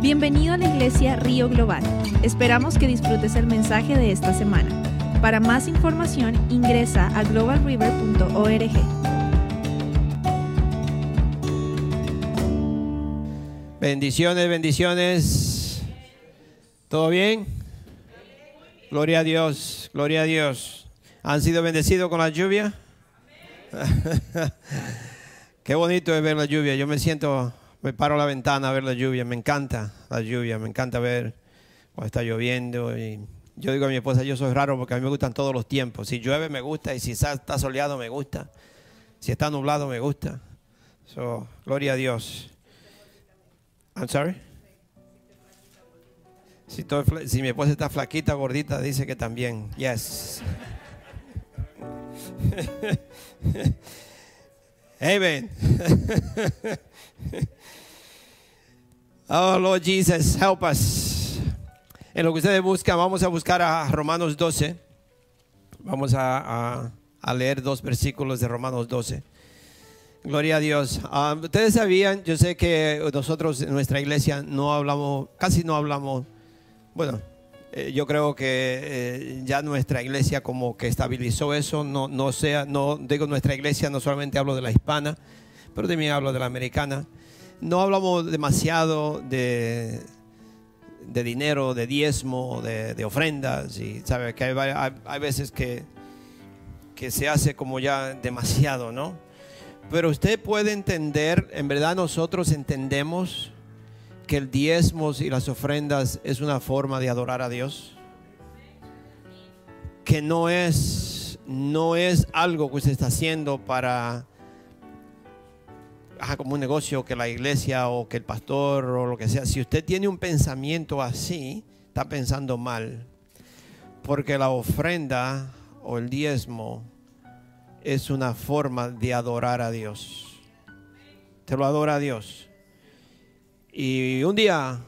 Bienvenido a la iglesia Río Global. Esperamos que disfrutes el mensaje de esta semana. Para más información ingresa a globalriver.org. Bendiciones, bendiciones. ¿Todo bien? Gloria a Dios, gloria a Dios. ¿Han sido bendecidos con la lluvia? Qué bonito es ver la lluvia. Yo me siento, me paro la ventana a ver la lluvia. Me encanta la lluvia, me encanta ver cuando está lloviendo. Y yo digo a mi esposa, yo soy raro porque a mí me gustan todos los tiempos. Si llueve me gusta y si está soleado me gusta. Si está nublado me gusta. So, gloria a Dios. I'm sorry. Si, mi esposa está flaquita, gordita, dice que también. Yes. Amen. oh, Lord Jesus, help us. En lo que ustedes buscan, vamos a buscar a Romanos 12. Vamos a, leer dos versículos de Romanos 12. Gloria a Dios. Ah, ustedes sabían, yo sé que nosotros en nuestra iglesia no hablamos, casi no hablamos, bueno, eh, yo creo que eh, ya nuestra iglesia como que estabilizó eso, no, no sea, no digo nuestra iglesia, no solamente hablo de la hispana, pero también hablo de la americana. No hablamos demasiado de, de dinero, de diezmo, de, ofrendas, y sabe que hay, hay, hay veces que, que se hace como ya demasiado, ¿no? Pero usted puede entender, en verdad nosotros entendemos que el diezmos y las ofrendas es una forma de adorar a Dios. Que no es, no es algo que usted está haciendo para como un negocio que la iglesia o que el pastor o lo que sea. Si usted tiene un pensamiento así, está pensando mal. Porque la ofrenda o el diezmo es una forma de adorar a Dios. Te lo adora a Dios. Y un día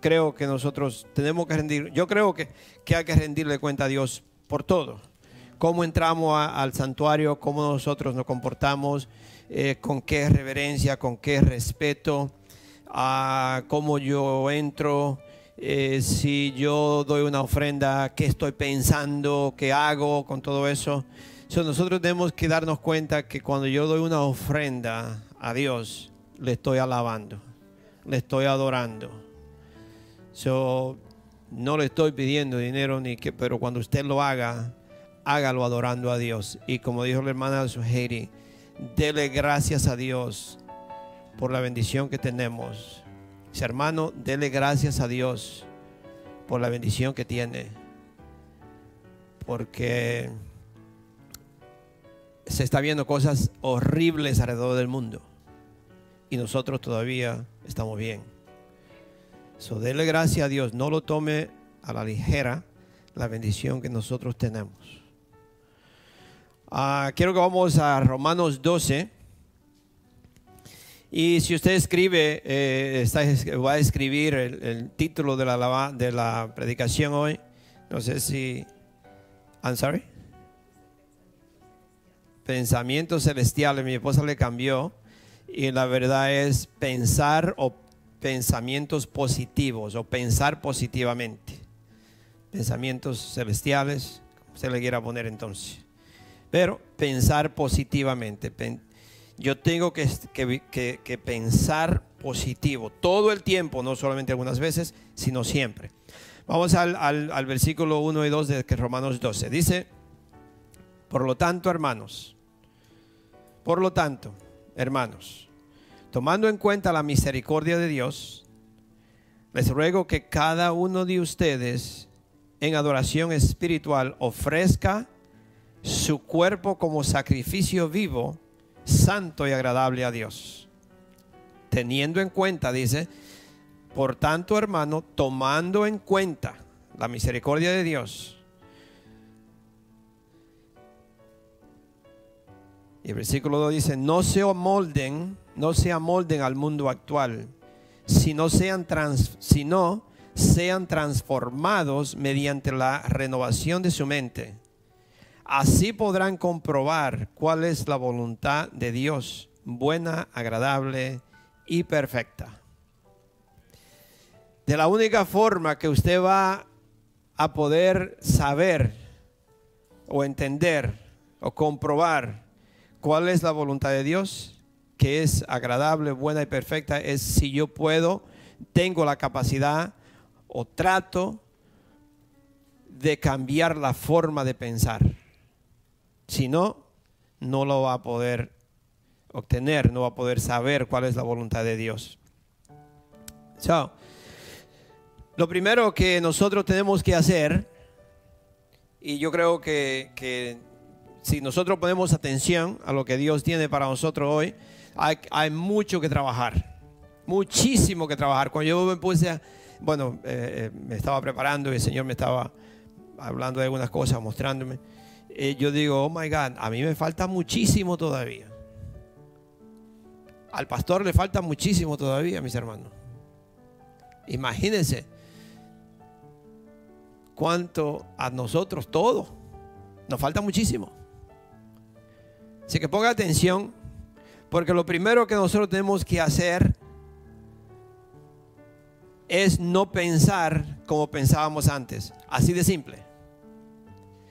creo que nosotros tenemos que rendir, yo creo que, que hay que rendirle cuenta a Dios por todo. Cómo entramos al santuario, cómo nosotros nos comportamos, eh, con qué reverencia, con qué respeto, a cómo yo entro, eh, si yo doy una ofrenda, qué estoy pensando, qué hago con todo eso nosotros tenemos que darnos cuenta que cuando yo doy una ofrenda a Dios, le estoy alabando, le estoy adorando. So, no le estoy pidiendo dinero ni que, pero cuando usted lo haga, hágalo adorando a Dios. Y como dijo la hermana Suheiri, dele gracias a Dios por la bendición que tenemos. Hermano, dele gracias a Dios por la bendición que tiene. Porque se está viendo cosas horribles alrededor del mundo y nosotros todavía estamos bien. So, dele gracias a Dios, no lo tome a la ligera la bendición que nosotros tenemos. Ah, quiero que vamos a Romanos 12. Y si usted escribe, eh, va a escribir el, el, título de la, de la predicación hoy. No sé si... I'm sorry pensamientos celestiales, mi esposa le cambió y la verdad es pensar o pensamientos positivos o pensar positivamente. Pensamientos celestiales, se le quiera poner entonces. Pero pensar positivamente. Yo tengo que, que, pensar positivo todo el tiempo, no solamente algunas veces, sino siempre. Vamos al, al, al versículo 1 y 2 de Romanos 12. Dice, por lo tanto, hermanos, por lo tanto, hermanos, tomando en cuenta la misericordia de Dios, les ruego que cada uno de ustedes en adoración espiritual ofrezca su cuerpo como sacrificio vivo, santo y agradable a Dios. Teniendo en cuenta, dice, por tanto, hermano, tomando en cuenta la misericordia de Dios, Y el versículo 2 dice, no se amolden, no se amolden al mundo actual, sino sean, trans, sino sean transformados mediante la renovación de su mente. Así podrán comprobar cuál es la voluntad de Dios, buena, agradable y perfecta. de la única forma que usted va a poder saber o entender o comprobar cuál es la voluntad de Dios, que es agradable, buena y perfecta, es si yo puedo, tengo la capacidad o trato de cambiar la forma de pensar. Si no, no lo va a poder obtener, no va a poder saber cuál es la voluntad de Dios. So, lo primero que nosotros tenemos que hacer, y yo creo que, que si nosotros ponemos atención a lo que Dios tiene para nosotros hoy, hay, mucho que trabajar, muchísimo que trabajar. Cuando yo me puse, a, bueno, eh, eh, me estaba preparando y el Señor me estaba hablando de algunas cosas, mostrándome, eh, yo digo, oh my God, a mí me falta muchísimo todavía. Al pastor le falta muchísimo todavía, mis hermanos. Imagínense cuánto a nosotros todo. Nos falta muchísimo. Así que ponga atención, porque lo primero que nosotros tenemos que hacer es no pensar como pensábamos antes. Así de simple.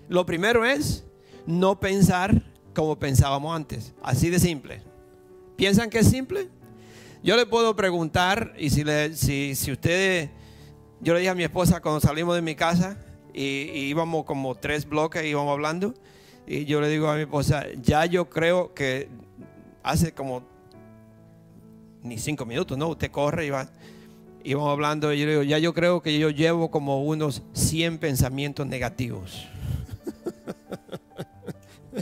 Lo primero es no pensar como pensábamos antes. Así de simple. ¿Piensan que es simple? Yo le puedo preguntar, y si, le, si, si usted, yo le dije a mi esposa cuando salimos de mi casa y, y íbamos como tres bloques, íbamos hablando, y yo le digo a mi esposa, ya yo creo que hace como ni cinco minutos, ¿no? Usted corre y va, y vamos hablando, y yo le digo, ya yo creo que yo llevo como unos 100 pensamientos negativos.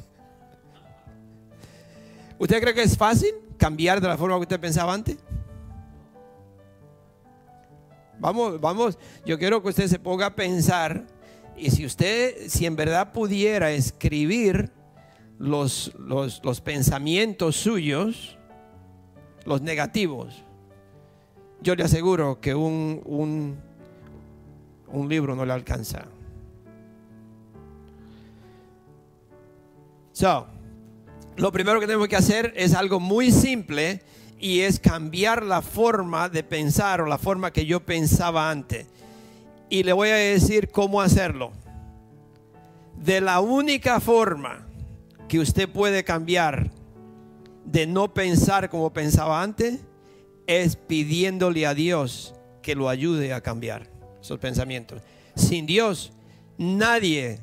¿Usted cree que es fácil cambiar de la forma que usted pensaba antes? Vamos, vamos, yo quiero que usted se ponga a pensar y si usted, si en verdad pudiera escribir los, los, pensamientos suyos, los negativos, yo le aseguro que un, un, un libro no le alcanza. So, lo primero que tenemos que hacer es algo muy simple y es cambiar la forma de pensar o la forma que yo pensaba antes. Y le voy a decir cómo hacerlo. De la única forma que usted puede cambiar de no pensar como pensaba antes es pidiéndole a Dios que lo ayude a cambiar esos pensamientos. Sin Dios, nadie,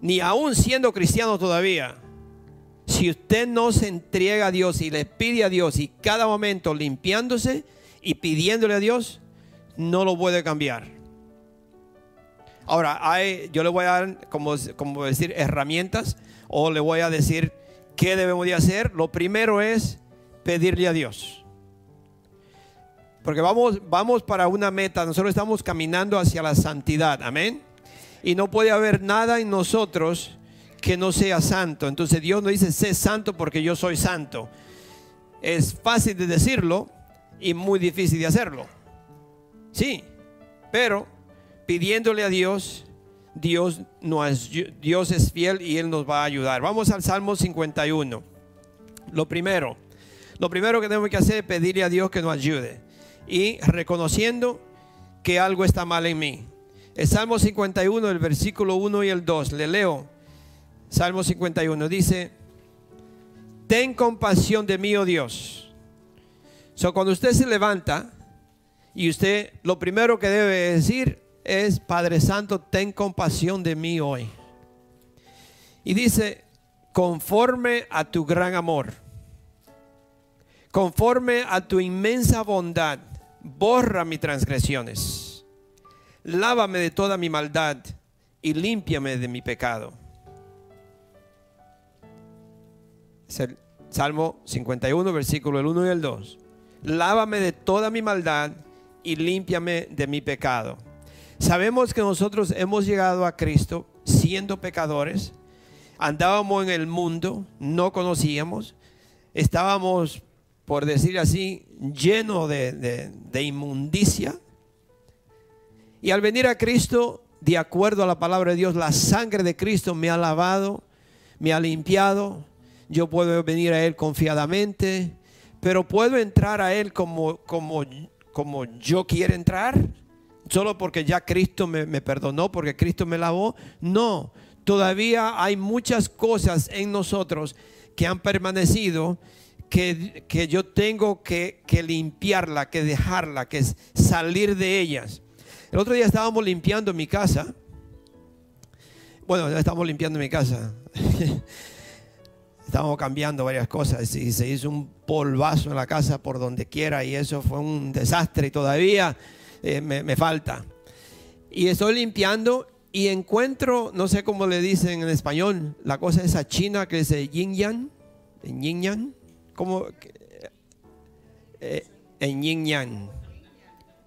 ni aún siendo cristiano todavía, si usted no se entrega a Dios y le pide a Dios y cada momento limpiándose y pidiéndole a Dios, no lo puede cambiar. Ahora, yo le voy a dar, como, como decir, herramientas o le voy a decir qué debemos de hacer. Lo primero es pedirle a Dios. Porque vamos, vamos para una meta, nosotros estamos caminando hacia la santidad, amén. Y no puede haber nada en nosotros que no sea santo. Entonces Dios no dice, sé santo porque yo soy santo. Es fácil de decirlo y muy difícil de hacerlo. Sí, pero pidiéndole a Dios, Dios, no es, Dios es fiel y Él nos va a ayudar. Vamos al Salmo 51. Lo primero, lo primero que tenemos que hacer es pedirle a Dios que nos ayude y reconociendo que algo está mal en mí. El Salmo 51, el versículo 1 y el 2, le leo. Salmo 51 dice, ten compasión de mí, oh Dios. So, cuando usted se levanta, y usted lo primero que debe decir es, Padre Santo, ten compasión de mí hoy. Y dice, conforme a tu gran amor, conforme a tu inmensa bondad, borra mis transgresiones, lávame de toda mi maldad y límpiame de mi pecado. Es el Salmo 51, versículo el 1 y el 2. Lávame de toda mi maldad y límpiame de mi pecado. Sabemos que nosotros hemos llegado a Cristo siendo pecadores, andábamos en el mundo, no conocíamos, estábamos, por decir así, llenos de, de inmundicia. Y al venir a Cristo, de acuerdo a la palabra de Dios, la sangre de Cristo me ha lavado, me ha limpiado. Yo puedo venir a Él confiadamente, pero puedo entrar a Él como, como como yo quiero entrar, solo porque ya Cristo me, perdonó, porque Cristo me lavó. No, todavía hay muchas cosas en nosotros que han permanecido que, que yo tengo que, que limpiarla, que dejarla, que salir de ellas. El otro día estábamos limpiando mi casa. Bueno, ya estábamos limpiando mi casa. estábamos cambiando varias cosas y se hizo un polvazo en la casa por donde quiera y eso fue un desastre y todavía eh, me, falta. Y estoy limpiando y encuentro, no sé cómo le dicen en español, la cosa esa china que el yin yang, yin yang, como eh, en yin yang,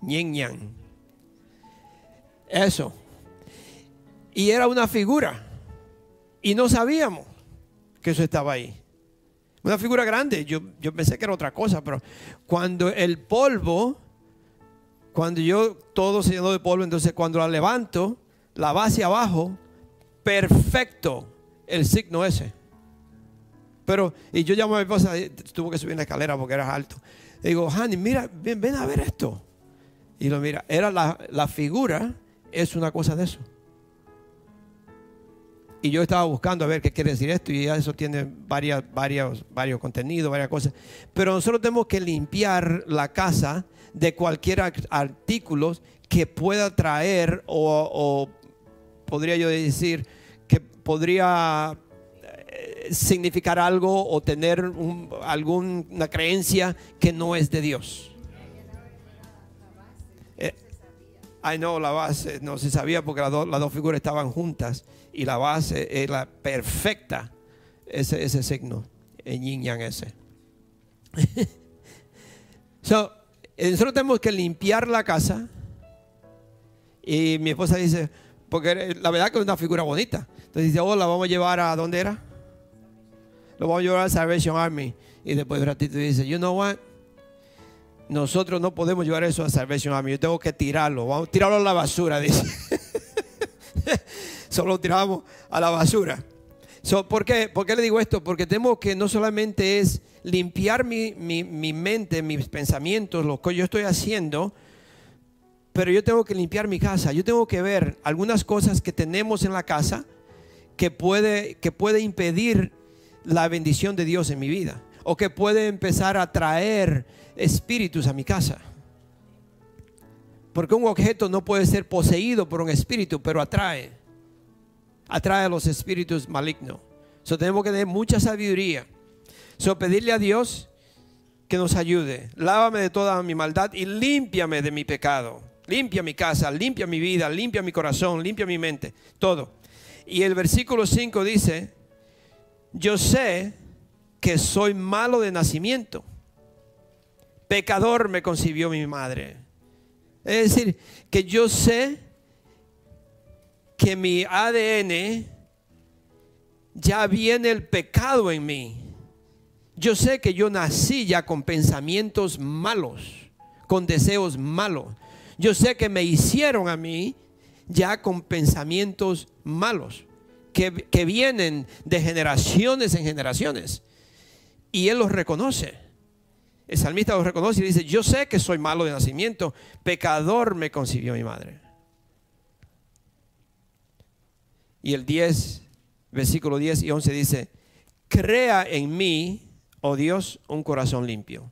yin yang. Eso. Y era una figura. Y no sabíamos que eso estaba ahí. Una figura grande. Yo, yo pensé que era otra cosa, pero cuando el polvo, cuando yo todo se llenó de polvo, entonces cuando la levanto, la hacia abajo, perfecto el signo ese. Pero, y yo llamo a mi esposa, tuvo que subir la escalera porque era alto. Le digo, Hani, mira, ven, ven, a ver esto. Y lo mira, era la, la figura, es una cosa de eso. Y yo estaba buscando a ver qué quiere decir esto, y ya eso tiene varias, varios, varios contenidos, varias cosas. Pero nosotros tenemos que limpiar la casa de cualquier artículo que pueda traer o, podría yo decir que podría eh, significar algo o tener un, alguna creencia que no es de Dios. Ay no, la base no se sabía porque las, dos- las dos figuras estaban juntas y la base era perfecta, ese, ese signo, en yin yang ese. so, nosotros tenemos que limpiar la casa y mi esposa dice, porque la verdad que es una figura bonita. Entonces dice, oh, la vamos a llevar a dónde era. Lo vamos a llevar a Salvation Army. Y después de un ratito dice, you know what? Nosotros no podemos llevar eso a Salvation Army. Yo tengo que tirarlo. Vamos a tirarlo a la basura. Solo lo tiramos a la basura. ¿por, qué? ¿Por qué le digo esto? Porque tenemos que no solamente es limpiar mi, mi- mi mente, mis pensamientos, lo que yo estoy haciendo, pero yo tengo que limpiar mi casa. Yo tengo que ver algunas cosas que tenemos en la casa que puede, que puede impedir la bendición de Dios en mi vida. O que puede empezar a traer espíritus a mi casa. Porque un objeto no puede ser poseído por un espíritu, pero atrae. Atrae a los espíritus malignos. So, tenemos que tener mucha sabiduría. So, pedirle a Dios que nos ayude. Lávame de toda mi maldad y límpiame de mi pecado. Limpia mi casa, limpia mi vida, limpia mi corazón, limpia mi mente, todo. Y el versículo 5 dice, yo sé que soy malo de nacimiento. Pecador me concibió mi madre. Es decir, que yo sé que mi ADN ya viene el pecado en mí. Yo sé que yo nací ya con pensamientos malos, con deseos malos. Yo sé que me hicieron a mí ya con pensamientos malos, que, que vienen de generaciones en generaciones. Y Él los reconoce. El salmista los reconoce y dice, yo sé que soy malo de nacimiento, pecador me concibió mi madre. Y el 10, versículo 10 y 11 dice, crea en mí, oh Dios, un corazón limpio.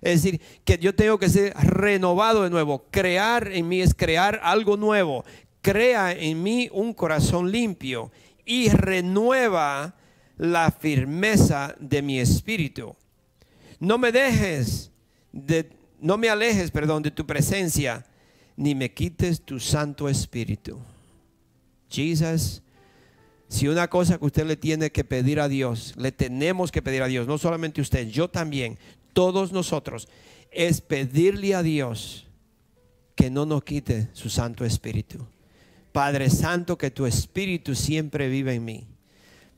Es decir, que yo tengo que ser renovado de nuevo. Crear en mí es crear algo nuevo. Crea en mí un corazón limpio y renueva la firmeza de mi espíritu. No me dejes de no me alejes, perdón, de tu presencia, ni me quites tu santo espíritu. Jesus, si una cosa que usted le tiene que pedir a Dios, le tenemos que pedir a Dios, no solamente usted, yo también, todos nosotros, es pedirle a Dios que no nos quite su Santo Espíritu. Padre Santo, que tu Espíritu siempre vive en mí.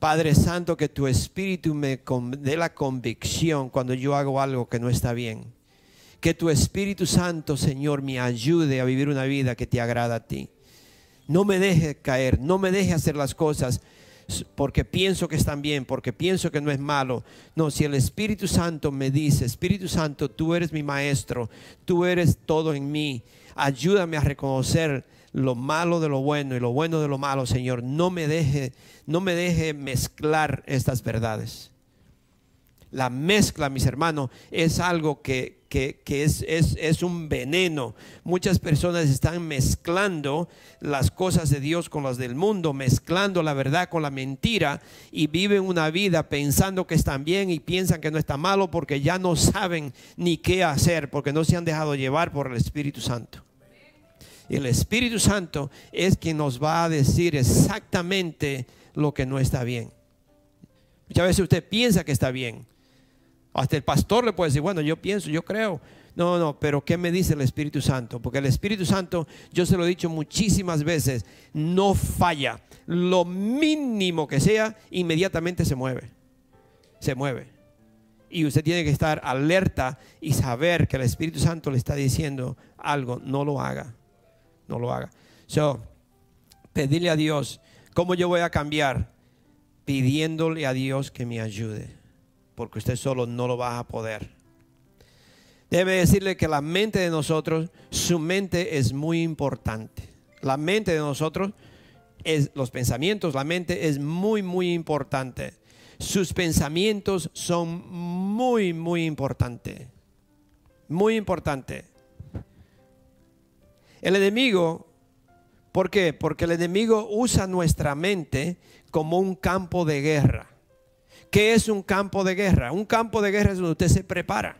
Padre Santo, que tu Espíritu me dé la convicción cuando yo hago algo que no está bien. Que tu Espíritu Santo, Señor, me ayude a vivir una vida que te agrada a ti. No me deje caer, no me deje hacer las cosas porque pienso que están bien, porque pienso que no es malo. No, si el Espíritu Santo me dice, Espíritu Santo, tú eres mi maestro, tú eres todo en mí, ayúdame a reconocer lo malo de lo bueno y lo bueno de lo malo, Señor. No me deje, no me deje mezclar estas verdades. La mezcla, mis hermanos, es algo que, es, es, un veneno. Muchas personas están mezclando las cosas de Dios con las del mundo, mezclando la verdad con la mentira y viven una vida pensando que están bien y piensan que no está malo porque ya no saben ni qué hacer, porque no se han dejado llevar por el Espíritu Santo. El Espíritu Santo es quien nos va a decir exactamente lo que no está bien. Muchas veces usted piensa que está bien, hasta el pastor le puede decir, bueno, yo pienso, yo creo. No, no, pero ¿qué me dice el Espíritu Santo? Porque el Espíritu Santo, yo se lo he dicho muchísimas veces, no falla. Lo mínimo que sea, inmediatamente se mueve. Se mueve. Y usted tiene que estar alerta y saber que el Espíritu Santo le está diciendo algo. No lo haga. No lo haga. So, pedirle a Dios, ¿cómo yo voy a cambiar? Pidiéndole a Dios que me ayude porque usted solo no lo va a poder. Debe decirle que la mente de nosotros, su mente es muy importante. La mente de nosotros, es, los pensamientos, la mente es muy, muy importante. Sus pensamientos son muy, muy importantes. Muy importante. El enemigo, ¿por qué? Porque el enemigo usa nuestra mente como un campo de guerra. ¿Qué es un campo de guerra? Un campo de guerra es donde usted se prepara.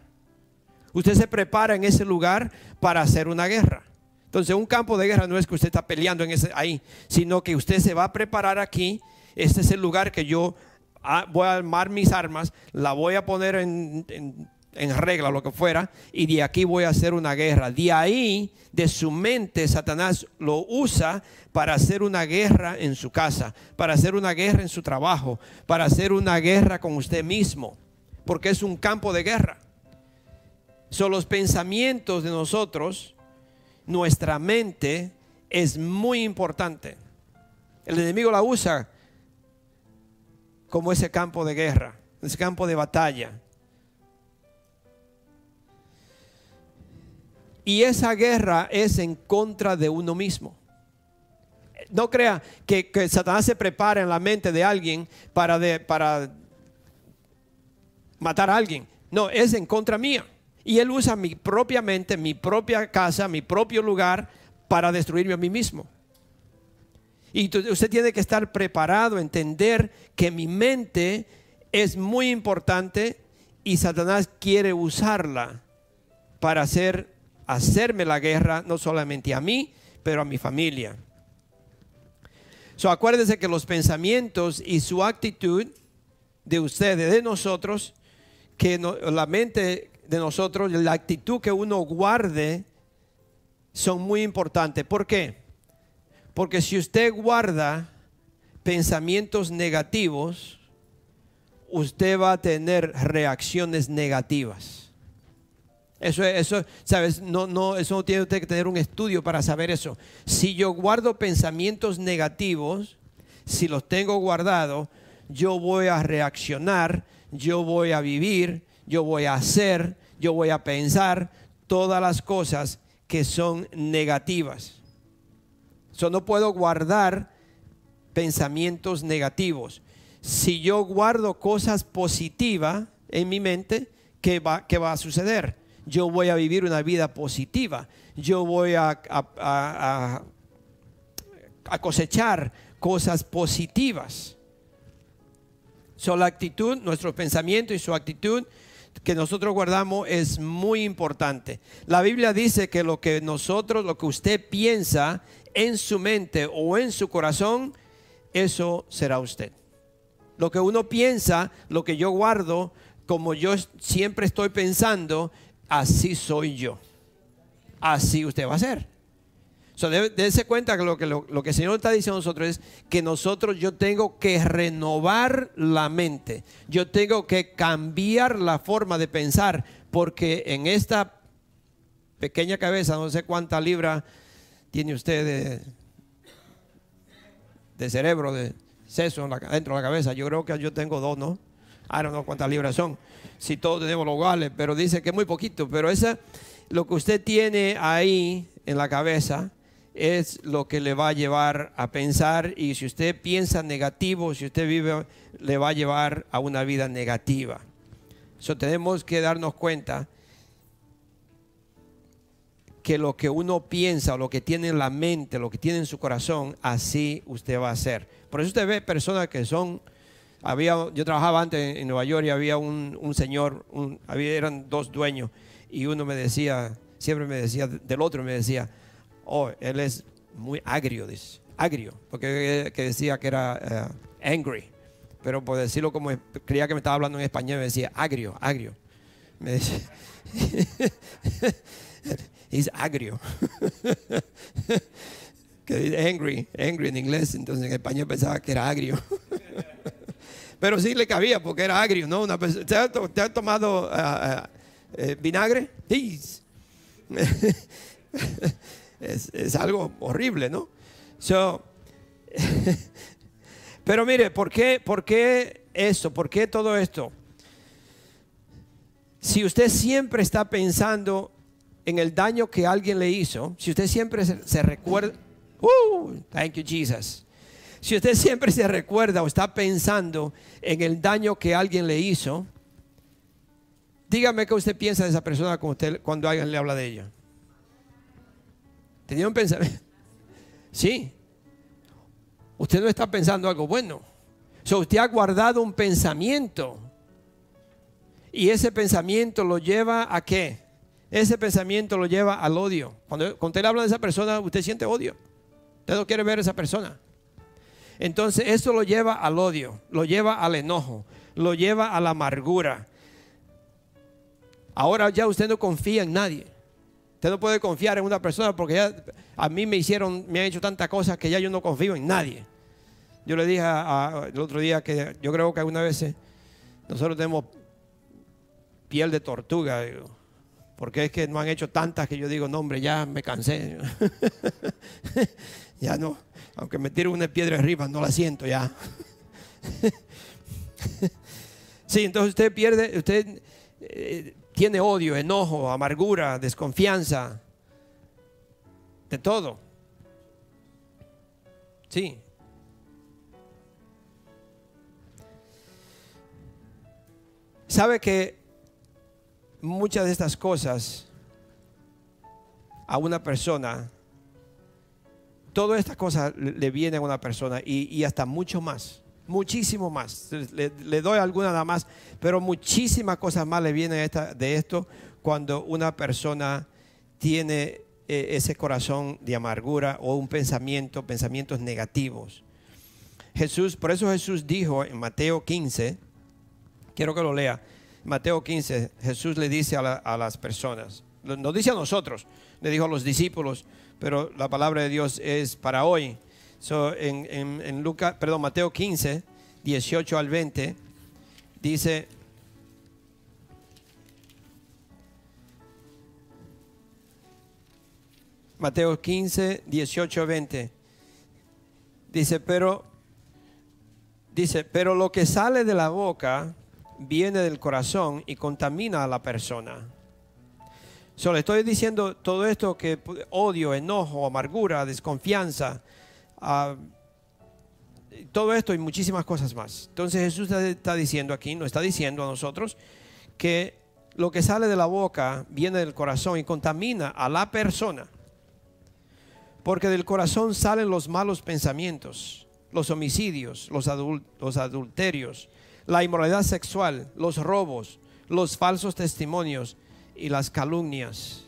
Usted se prepara en ese lugar para hacer una guerra. Entonces, un campo de guerra no es que usted está peleando en ese, ahí, sino que usted se va a preparar aquí. Este es el lugar que yo ah, voy a armar mis armas, la voy a poner en, en regla, lo que fuera, y de aquí voy a hacer una guerra. De ahí, de su mente, Satanás lo usa para hacer una guerra en su casa, para hacer una guerra en su trabajo, para hacer una guerra con usted mismo, porque es un campo de guerra. Son los pensamientos de nosotros, nuestra mente es muy importante. El enemigo la usa como ese campo de guerra, ese campo de batalla. Y esa guerra es en contra de uno mismo. No crea que, Satanás se prepara en la mente de alguien para, para matar a alguien. No, es en contra mía. Y él usa mi propia mente, mi propia casa, mi propio lugar para destruirme a mí mismo. Y usted tiene que estar preparado, entender que mi mente es muy importante y Satanás quiere usarla para hacer hacerme la guerra, no solamente a mí, pero a mi familia. So, acuérdese que los pensamientos y su actitud de ustedes, de nosotros, que la mente de nosotros, la actitud que uno guarde, son muy importantes. ¿Por qué? Porque si usted guarda pensamientos negativos, usted va a tener reacciones negativas. Eso, eso, sabes, no, no, eso no tiene usted que tener un estudio para saber eso. Si yo guardo pensamientos negativos, si los tengo guardados, yo voy a reaccionar, yo voy a vivir, yo voy a hacer, yo voy a pensar todas las cosas que son negativas. Yo no puedo guardar pensamientos negativos. Si yo guardo cosas positivas en mi mente, ¿qué va, qué va a suceder? Yo voy a vivir una vida positiva, yo voy a, cosechar cosas positivas. So, la actitud, nuestro pensamiento y su actitud que nosotros guardamos es muy importante. La Biblia dice que lo que nosotros, lo que usted piensa en su mente o en su corazón, eso será usted. Lo que uno piensa, lo que yo guardo, como yo siempre estoy pensando, así soy yo. Así usted va a ser. So, dése cuenta que lo, que lo, que el Señor está diciendo a nosotros es que nosotros yo tengo que renovar la mente. Yo tengo que cambiar la forma de pensar porque en esta pequeña cabeza, no sé cuánta libra tiene usted de, de cerebro, de seso dentro de la cabeza. Yo creo que yo tengo dos, ¿no? I don't know cuántas libras son. Si todos tenemos los iguales, pero dice que es muy poquito. Pero esa, lo que usted tiene ahí en la cabeza es lo que le va a llevar a pensar. Y si usted piensa negativo, si usted vive, le va a llevar a una vida negativa. Eso tenemos que darnos cuenta que lo que uno piensa, lo que tiene en la mente, lo que tiene en su corazón, así usted va a hacer. Por eso usted ve personas que son, había, yo trabajaba antes en Nueva York y había un, señor, había, eran dos dueños y uno me decía, siempre me decía, del otro me decía, oh, él es muy agrio, dice, agrio, porque que decía que era eh, angry, pero por decirlo como creía que me estaba hablando en español, me decía agrio, agrio. Me decía, es agrio. que dice angry, angry en inglés, entonces en español pensaba que era agrio. Pero sí le cabía porque era agrio, ¿no? Una ¿te, ha, tomado uh, uh, vinagre? Sí. es, algo horrible, ¿no? So, pero mire, ¿por qué, ¿por qué eso? ¿Por qué todo esto? Si usted siempre está pensando en el daño que alguien le hizo, si usted siempre se, recuerda, uh, thank you Jesus. Si usted siempre se recuerda o está pensando en el daño que alguien le hizo, dígame qué usted piensa de esa persona cuando, usted, cuando alguien le habla de ella. ¿Tenía un pensamiento? Sí. Usted no está pensando algo bueno. So, usted ha guardado un pensamiento. Y ese pensamiento lo lleva a qué? ese pensamiento lo lleva al odio. Cuando, usted le habla de esa persona, usted siente odio. Usted no quiere ver a esa persona. Entonces, eso lo lleva al odio, lo lleva al enojo, lo lleva a la amargura. Ahora ya usted no confía en nadie. Usted no puede confiar en una persona porque ya a mí me hicieron, me han hecho tantas cosas que ya yo no confío en nadie. Yo le dije el otro día que yo creo que algunas veces nosotros tenemos piel de tortuga. Porque es que no han hecho tantas que yo digo, no, hombre, ya me cansé. ya no, aunque me una piedra arriba, no la siento ya. sí, entonces usted pierde, usted eh, tiene odio, enojo, amargura, desconfianza, de todo. Sí. ¿Sabe que muchas de estas cosas a una persona, todas estas cosas le vienen a una persona y, hasta mucho más, muchísimo más. Le, doy alguna nada más, pero muchísimas cosas más le vienen de esto cuando una persona tiene eh, ese corazón de amargura o un pensamiento, pensamientos negativos. Jesús, por eso Jesús dijo en Mateo 15, quiero que lo lea, Mateo 15, Jesús le dice a, las personas, nos dice a nosotros, le dijo a los discípulos, pero la palabra de Dios es para hoy. en, en, Lucas, perdón, Mateo 15, 18 al 20, dice, Mateo 15, 18 20. Dice, pero dice, pero lo que sale de la boca viene del corazón y contamina a la persona. Solo estoy diciendo todo esto que odio, enojo, amargura, desconfianza, todo esto y muchísimas cosas más. Entonces Jesús está diciendo aquí, nos está diciendo a nosotros que lo que sale de la boca viene del corazón y contamina a la persona. Porque del corazón salen los malos pensamientos, los homicidios, los, los adulterios, la inmoralidad sexual, los robos, los falsos testimonios y las calumnias.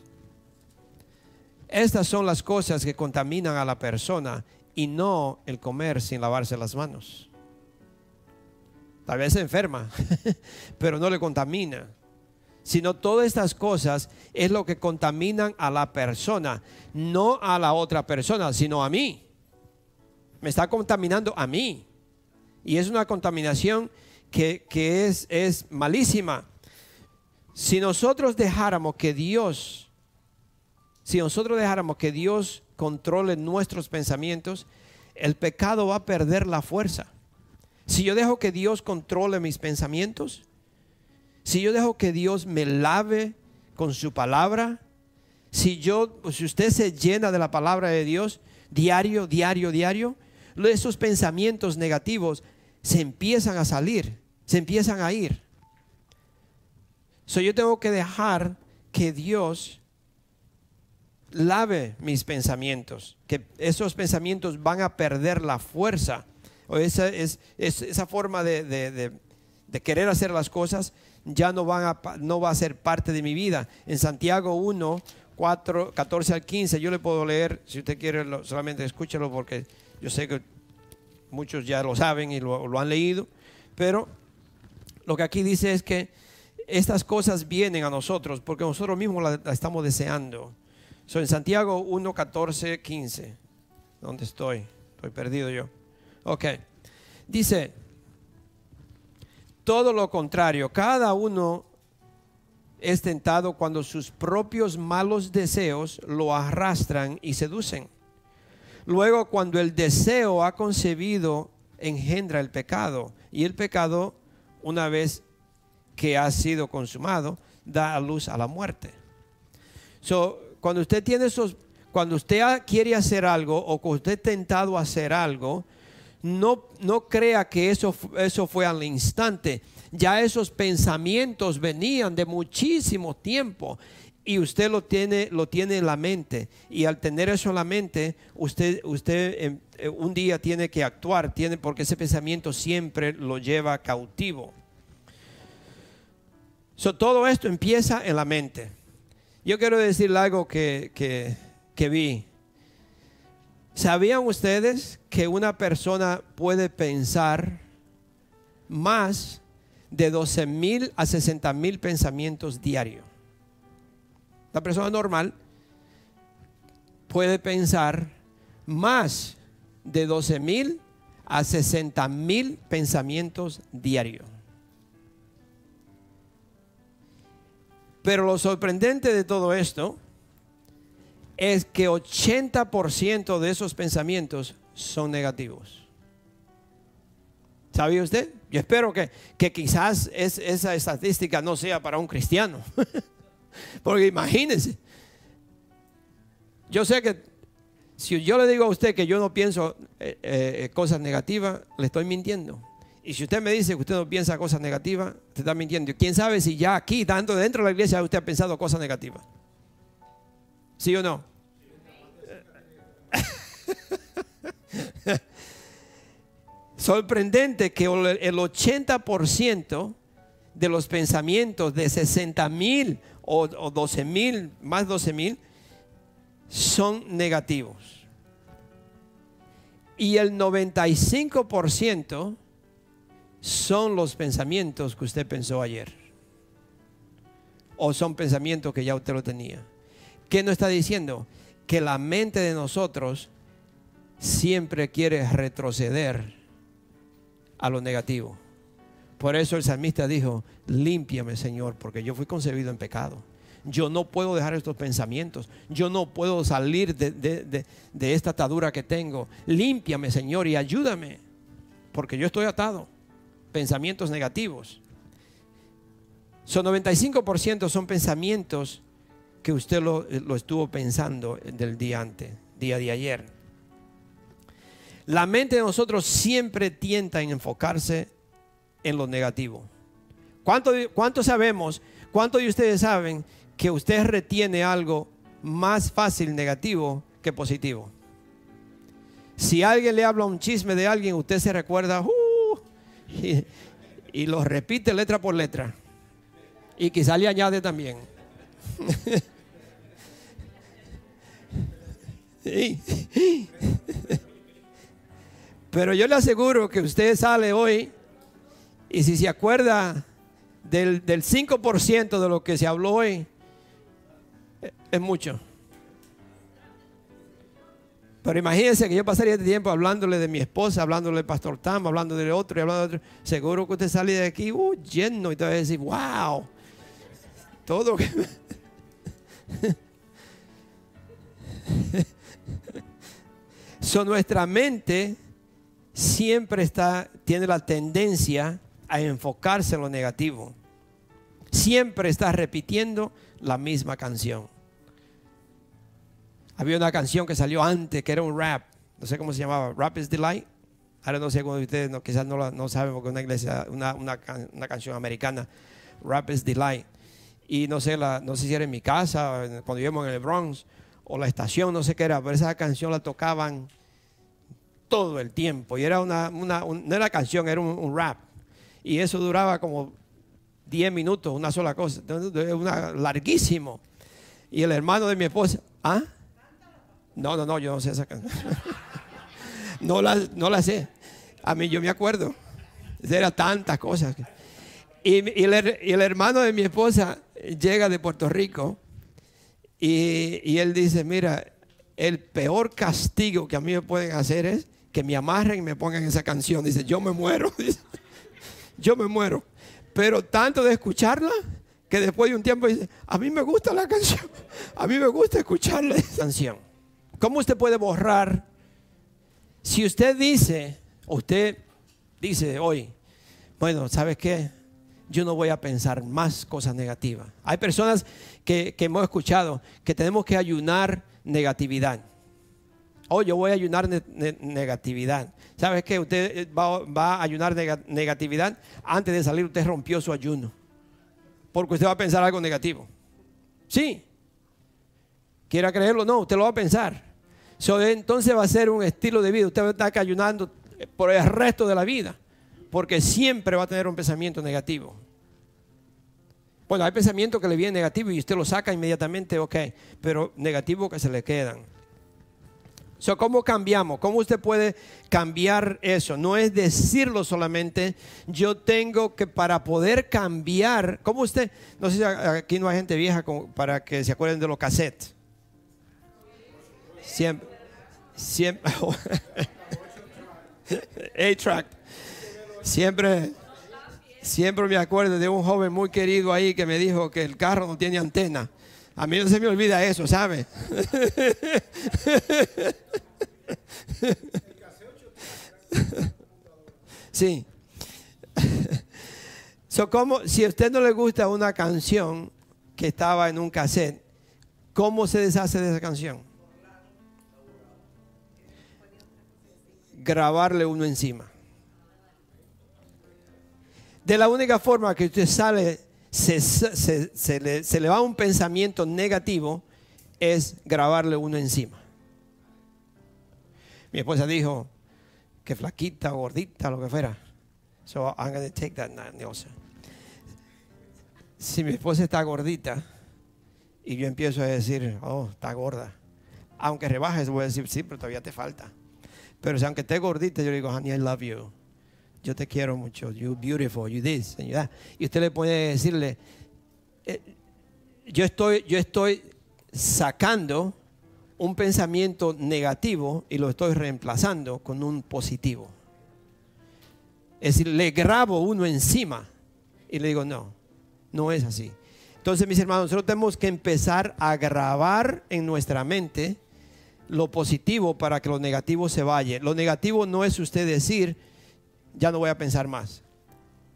Estas son las cosas que contaminan a la persona y no el comer sin lavarse las manos. Tal vez se enferma, pero no le contamina. Sino todas estas cosas es lo que contaminan a la persona, no a la otra persona, sino a mí. Me está contaminando a mí. Y es una contaminación que, es, es malísima. Si nosotros dejáramos que Dios, si nosotros dejáramos que Dios controle nuestros pensamientos, el pecado va a perder la fuerza. Si yo dejo que Dios controle mis pensamientos, si yo dejo que Dios me lave con su palabra, si yo, si usted se llena de la palabra de Dios diario, diario, diario, esos pensamientos negativos se empiezan a salir, se empiezan a ir. So yo tengo que dejar que Dios lave mis pensamientos, que esos pensamientos van a perder la fuerza, o esa, es, esa forma de, querer hacer las cosas ya no, van a, no va a ser parte de mi vida. En Santiago 1, 4, 14 al 15, yo le puedo leer, si usted quiere, solamente escúchelo porque yo sé que muchos ya lo saben y lo, han leído, pero lo que aquí dice es que estas cosas vienen a nosotros porque nosotros mismos las estamos deseando. Soy en Santiago 1, 14, 15. ¿Dónde estoy? Estoy perdido yo. Ok. Dice, todo lo contrario, cada uno es tentado cuando sus propios malos deseos lo arrastran y seducen. Luego, cuando el deseo ha concebido, engendra el pecado. Y el pecado, una vez que ha sido consumado, da a luz a la muerte. So, cuando usted tiene esos, cuando usted quiere hacer algo o cuando usted tentado a hacer algo, no, no crea que eso, eso fue al instante. Ya esos pensamientos venían de muchísimo tiempo y usted lo tiene, lo tiene en la mente. Y al tener eso en la mente, usted, usted em, eh, un día tiene que actuar, tiene, porque ese pensamiento siempre lo lleva cautivo. Todo esto empieza en la mente. Yo quiero decirle algo que, que vi. ¿Sabían ustedes que una persona puede pensar más de 12 mil a 60 mil pensamientos diarios? La persona normal puede pensar más de 12 mil a 60 mil pensamientos diarios. Pero lo sorprendente de todo esto es que 80% de esos pensamientos son negativos. ¿Sabía usted? Yo espero que, quizás esa estadística no sea para un cristiano. Porque imagínense. Yo sé que si yo le digo a usted que yo no pienso eh, eh, cosas negativas, le estoy mintiendo. Y si usted me dice que usted no piensa cosas negativas, te está mintiendo. ¿Quién sabe si ya aquí, tanto dentro de la iglesia, usted ha pensado cosas negativas? ¿Sí o no? Sorprendente que el 80% de los pensamientos de 60 mil o, 12 mil, más 12 mil, son negativos. Y el 95% son los pensamientos que usted pensó ayer. O son pensamientos que ya usted lo tenía. ¿Qué nos está diciendo? Que la mente de nosotros siempre quiere retroceder a lo negativo. Por eso el salmista dijo, límpiame Señor, porque yo fui concebido en pecado. Yo no puedo dejar estos pensamientos. Yo no puedo salir de, esta atadura que tengo. Límpiame Señor y ayúdame, porque yo estoy atado. Pensamientos negativos. Son 95% son pensamientos que usted lo, estuvo pensando del día antes, día de ayer. La mente de nosotros siempre tienta en enfocarse en lo negativo. ¿Cuánto, cuánto sabemos, cuántos de ustedes saben que usted retiene algo más fácil negativo que positivo? Si alguien le habla un chisme de alguien, usted se recuerda uh, y, lo repite letra por letra. Y quizá le añade también. Pero yo le aseguro que usted sale hoy y si se acuerda del, 5% de lo que se habló hoy, es mucho. Pero imagínense que yo pasaría este tiempo hablándole de mi esposa, hablándole del pastor Tam, hablando de otro y hablando de otro. Seguro que usted sale de aquí uh, lleno y te va a decir, wow, todo que... Son nuestra mente siempre está, tiene la tendencia a enfocarse en lo negativo. Siempre está repitiendo la misma canción. Había una canción que salió antes que era un rap, no sé cómo se llamaba, Rap is Delight. Ahora no sé cómo ustedes no, quizás no, no saben porque una iglesia, una, una, una, canción americana, Rap is Delight. Y no sé, la, no sé si era en mi casa, cuando vivíamos en el Bronx, o la estación, no sé qué era, pero esa canción la tocaban todo el tiempo. Y era una, una no era canción, era un, un, rap. Y eso duraba como 10 minutos, una sola cosa, una, larguísimo. Y el hermano de mi esposa, ¿ah? No, no, no, yo no sé esa canción. no, la, no la sé. A mí yo me acuerdo. Era tantas cosas. Y, el, hermano de mi esposa llega de Puerto Rico y, él dice, mira, el peor castigo que a mí me pueden hacer es que me amarren y me pongan esa canción. Dice, yo me muero. yo me muero. Pero tanto de escucharla que después de un tiempo dice, a mí me gusta la canción. A mí me gusta escuchar la canción. ¿Cómo usted puede borrar? Si usted dice, usted dice hoy, bueno, ¿sabes qué? Yo no voy a pensar más cosas negativas. Hay personas que, hemos escuchado que tenemos que ayunar negatividad. Oh, yo voy a ayunar negatividad. ¿Sabes qué? Usted eh, va, va, a ayunar negatividad. Antes de salir, usted rompió su ayuno. Porque usted va a pensar algo negativo. Sí. Quiera creerlo, no, usted lo va a pensar entonces va a ser un estilo de vida. Usted va a estar ayunando por el resto de la vida, porque siempre va a tener un pensamiento negativo. Bueno, hay pensamientos que le vienen negativos y usted lo saca inmediatamente, ok, pero negativos que se le quedan. So, ¿Cómo cambiamos? ¿Cómo usted puede cambiar eso? No es decirlo solamente, yo tengo que para poder cambiar, ¿cómo usted? No sé si aquí no hay gente vieja para que se acuerden de los cassettes. Siempre. Siempre. A-Track. Siempre. Siempre me acuerdo de un joven muy querido ahí que me dijo que el carro no tiene antena. A mí no se me olvida eso, ¿sabe? Sí. So, como, si a usted no le gusta una canción que estaba en un cassette, ¿cómo se deshace de esa canción? Grabarle uno encima. De la única forma que usted sale, se, le, se le va un pensamiento negativo, es grabarle uno encima. Mi esposa dijo que flaquita, gordita, lo que fuera. So I'm going to take that Si mi esposa está gordita y yo empiezo a decir, oh, está gorda. Aunque rebajes, voy a decir, sí, pero todavía te falta. Pero si aunque esté gordita, yo le digo, honey, I love you. Yo te quiero mucho. You beautiful, you this, and you that. Y usted le puede decirle, eh, yo, estoy, yo estoy sacando un pensamiento negativo y lo estoy reemplazando con un positivo. Es decir, le grabo uno encima y le digo, no, no es así. Entonces, mis hermanos, nosotros tenemos que empezar a grabar en nuestra mente lo positivo para que lo negativo se vaya. Lo negativo no es usted decir, ya no voy a pensar más.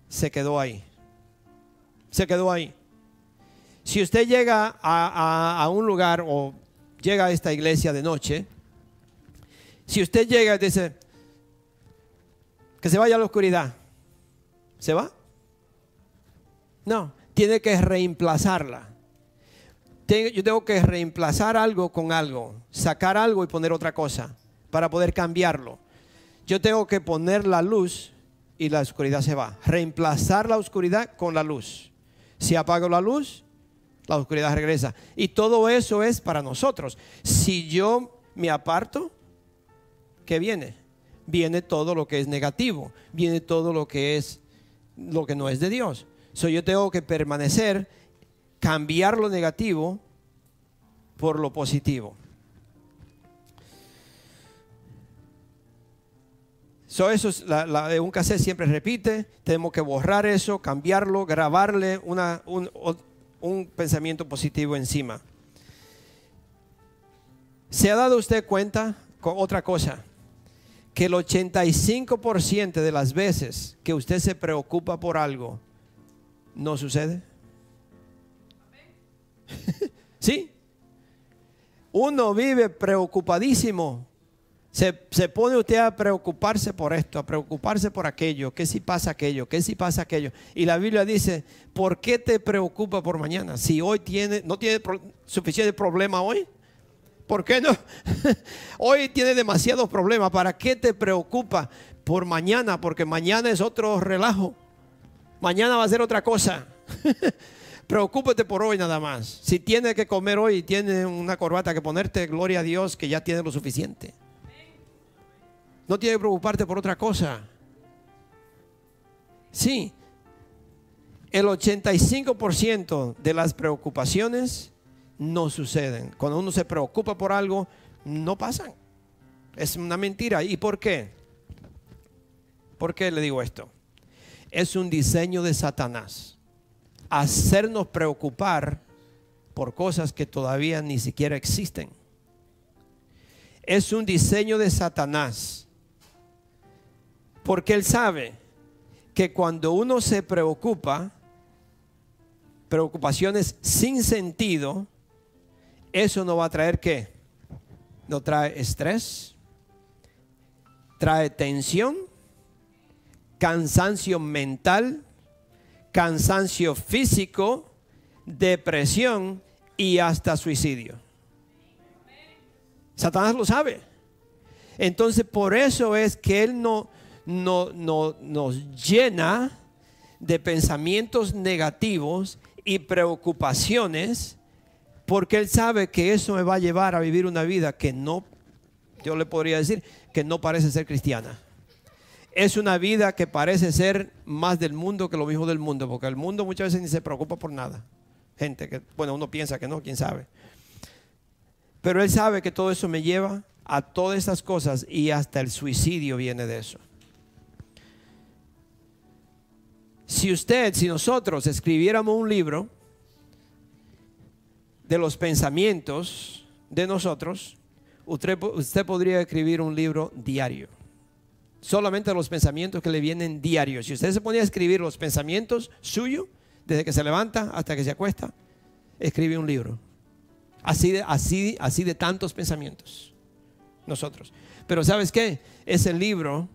Se quedó ahí. Se quedó ahí. Si usted llega a, un lugar o llega a esta iglesia de noche, si usted llega y dice, que se vaya a la oscuridad, ¿se va? No, tiene que reemplazarla yo tengo que reemplazar algo con algo, sacar algo y poner otra cosa para poder cambiarlo. Yo tengo que poner la luz y la oscuridad se va. Reemplazar la oscuridad con la luz. Si apago la luz, la oscuridad regresa. Y todo eso es para nosotros. Si yo me aparto, ¿qué viene? Viene todo lo que es negativo, viene todo lo que es lo que no es de Dios. So, yo tengo que permanecer cambiar lo negativo por lo positivo. So eso es la, un cassette siempre repite, tenemos que borrar eso, cambiarlo, grabarle una, un, un pensamiento positivo encima. ¿Se ha dado usted cuenta con otra cosa? que el 85% de las veces que usted se preocupa por algo, no sucede? ¿Sí? Uno vive preocupadísimo. Se, pone usted a preocuparse por esto, a preocuparse por aquello, ¿Qué si pasa aquello, ¿Qué si pasa aquello. Y la Biblia dice, ¿por qué te preocupa por mañana? Si hoy tiene, no tiene suficiente problema hoy, ¿por qué no? hoy tiene demasiados problemas, ¿para qué te preocupa por mañana? Porque mañana es otro relajo, mañana va a ser otra cosa. Preocúpate por hoy nada más. Si tiene que comer hoy y tiene una corbata que ponerte, gloria a Dios que ya tiene lo suficiente. No tiene que preocuparte por otra cosa. Sí, el 85% de las preocupaciones no suceden. Cuando uno se preocupa por algo, no pasan. Es una mentira. ¿Y por qué? ¿Por qué le digo esto? Es un diseño de Satanás hacernos preocupar por cosas que todavía ni siquiera existen. Es un diseño de Satanás. Porque él sabe que cuando uno se preocupa, preocupaciones sin sentido, eso no va a traer qué? No trae estrés, trae tensión, cansancio mental, cansancio físico, depresión y hasta suicidio. Satanás lo sabe. Entonces por eso es que Él no, no, no, nos llena de pensamientos negativos y preocupaciones, porque Él sabe que eso me va a llevar a vivir una vida que no, yo le podría decir, que no parece ser cristiana es una vida que parece ser más del mundo que lo mismo del mundo, porque el mundo muchas veces ni se preocupa por nada. Gente que, bueno, uno piensa que no, quién sabe. Pero él sabe que todo eso me lleva a todas estas cosas y hasta el suicidio viene de eso. Si usted, si nosotros escribiéramos un libro de los pensamientos de nosotros, usted, podría escribir un libro diario solamente los pensamientos que le vienen diarios. Si usted se ponía a escribir los pensamientos suyos, desde que se levanta hasta que se acuesta, escribe un libro. Así de, así, así de tantos pensamientos. Nosotros. Pero ¿sabes qué? Ese libro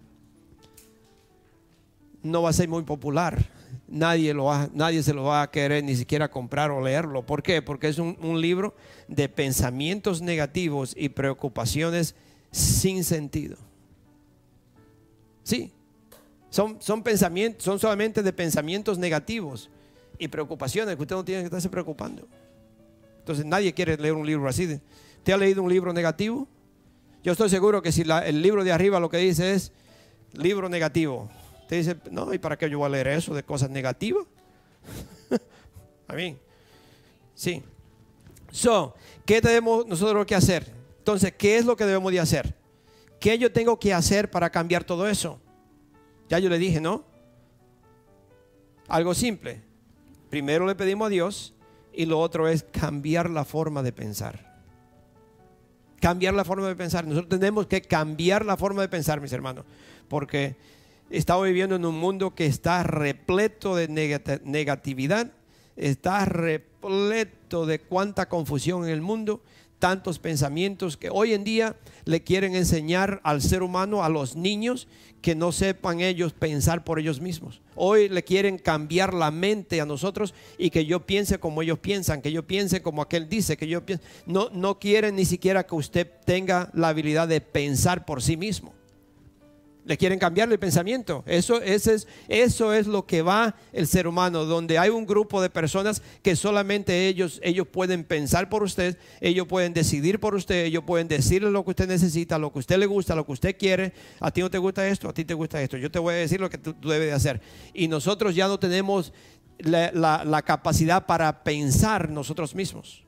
no va a ser muy popular. Nadie, lo va, nadie se lo va a querer ni siquiera comprar o leerlo. ¿Por qué? Porque es un, libro de pensamientos negativos y preocupaciones sin sentido. Sí, son, son pensamientos, son solamente de pensamientos negativos y preocupaciones que usted no tiene que estarse preocupando. Entonces nadie quiere leer un libro así. ¿Usted ha leído un libro negativo? Yo estoy seguro que si el libro de arriba lo que dice es libro negativo, usted dice, no, ¿y para qué yo voy a leer eso de cosas negativas? a mí. Sí. So, ¿qué tenemos nosotros que hacer? Entonces, ¿qué es lo que debemos de hacer? ¿Qué yo tengo que hacer para cambiar todo eso? Ya yo le dije, ¿no? Algo simple. Primero le pedimos a Dios y lo otro es cambiar la forma de pensar. Cambiar la forma de pensar. Nosotros tenemos que cambiar la forma de pensar, mis hermanos, porque estamos viviendo en un mundo que está repleto de negatividad, está repleto de cuánta confusión en el mundo tantos pensamientos que hoy en día le quieren enseñar al ser humano, a los niños, que no sepan ellos pensar por ellos mismos. Hoy le quieren cambiar la mente a nosotros y que yo piense como ellos piensan, que yo piense como aquel dice, que yo piense. No, no quieren ni siquiera que usted tenga la habilidad de pensar por sí mismo. Le quieren cambiar el pensamiento. Eso, es, eso es lo que va el ser humano, donde hay un grupo de personas que solamente ellos, ellos pueden pensar por usted, ellos pueden decidir por usted, ellos pueden decirle lo que usted necesita, lo que usted le gusta, lo que usted quiere. A ti no te gusta esto, a ti te gusta esto. Yo te voy a decir lo que tú, debes de hacer. Y nosotros ya no tenemos la capacidad para pensar nosotros mismos.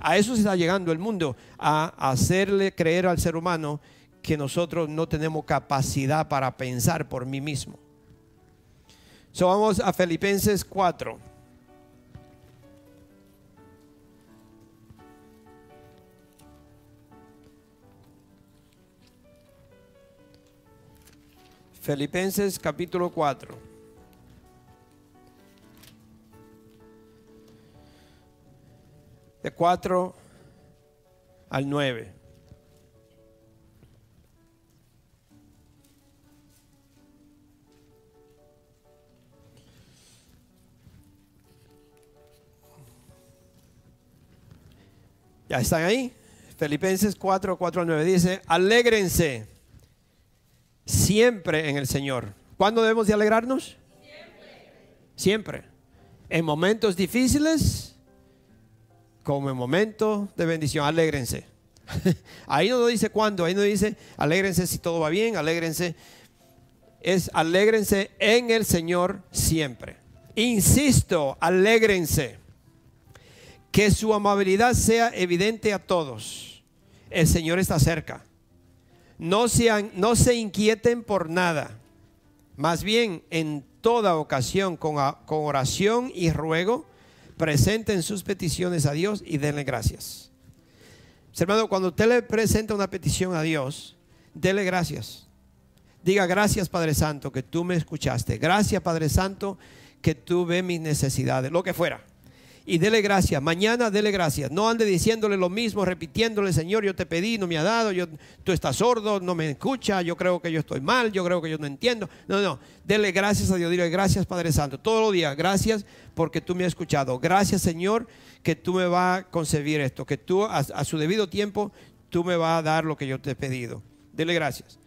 A eso se está llegando el mundo, a hacerle creer al ser humano que nosotros no tenemos capacidad para pensar por mí mismo. So, vamos a Filipenses 4. Filipenses capítulo 4. De 4 al 9. ¿Ya están ahí? Filipenses 4, 4 al 9 dice, alégrense siempre en el Señor. ¿Cuándo debemos de alegrarnos? Siempre. Siempre. En momentos difíciles, como en momentos de bendición, alégrense. ahí no dice cuándo, ahí no dice alégrense si todo va bien, alégrense. Es alégrense en el Señor siempre. Insisto, alégrense. Que su amabilidad sea evidente a todos. El Señor está cerca. No, sean, no se inquieten por nada. Más bien, en toda ocasión, con, con oración y ruego, presenten sus peticiones a Dios y denle gracias. Hermano, cuando usted le presenta una petición a Dios, dele gracias. Diga gracias Padre Santo que tú me escuchaste. Gracias Padre Santo que tú ves mis necesidades, lo que fuera y dele gracias. Mañana dele gracias. No ande diciéndole lo mismo, repitiéndole, Señor, yo te pedí, no me ha dado, tú estás sordo, no me escucha, yo creo que yo estoy mal, yo creo que yo no entiendo. No, no, dele gracias a Dios. Dile gracias, Padre Santo. Todos los días, gracias porque tú me has escuchado. Gracias, Señor, que tú me vas a concebir esto, que tú a, a su debido tiempo, tú me vas a dar lo que yo te he pedido. Dele gracias.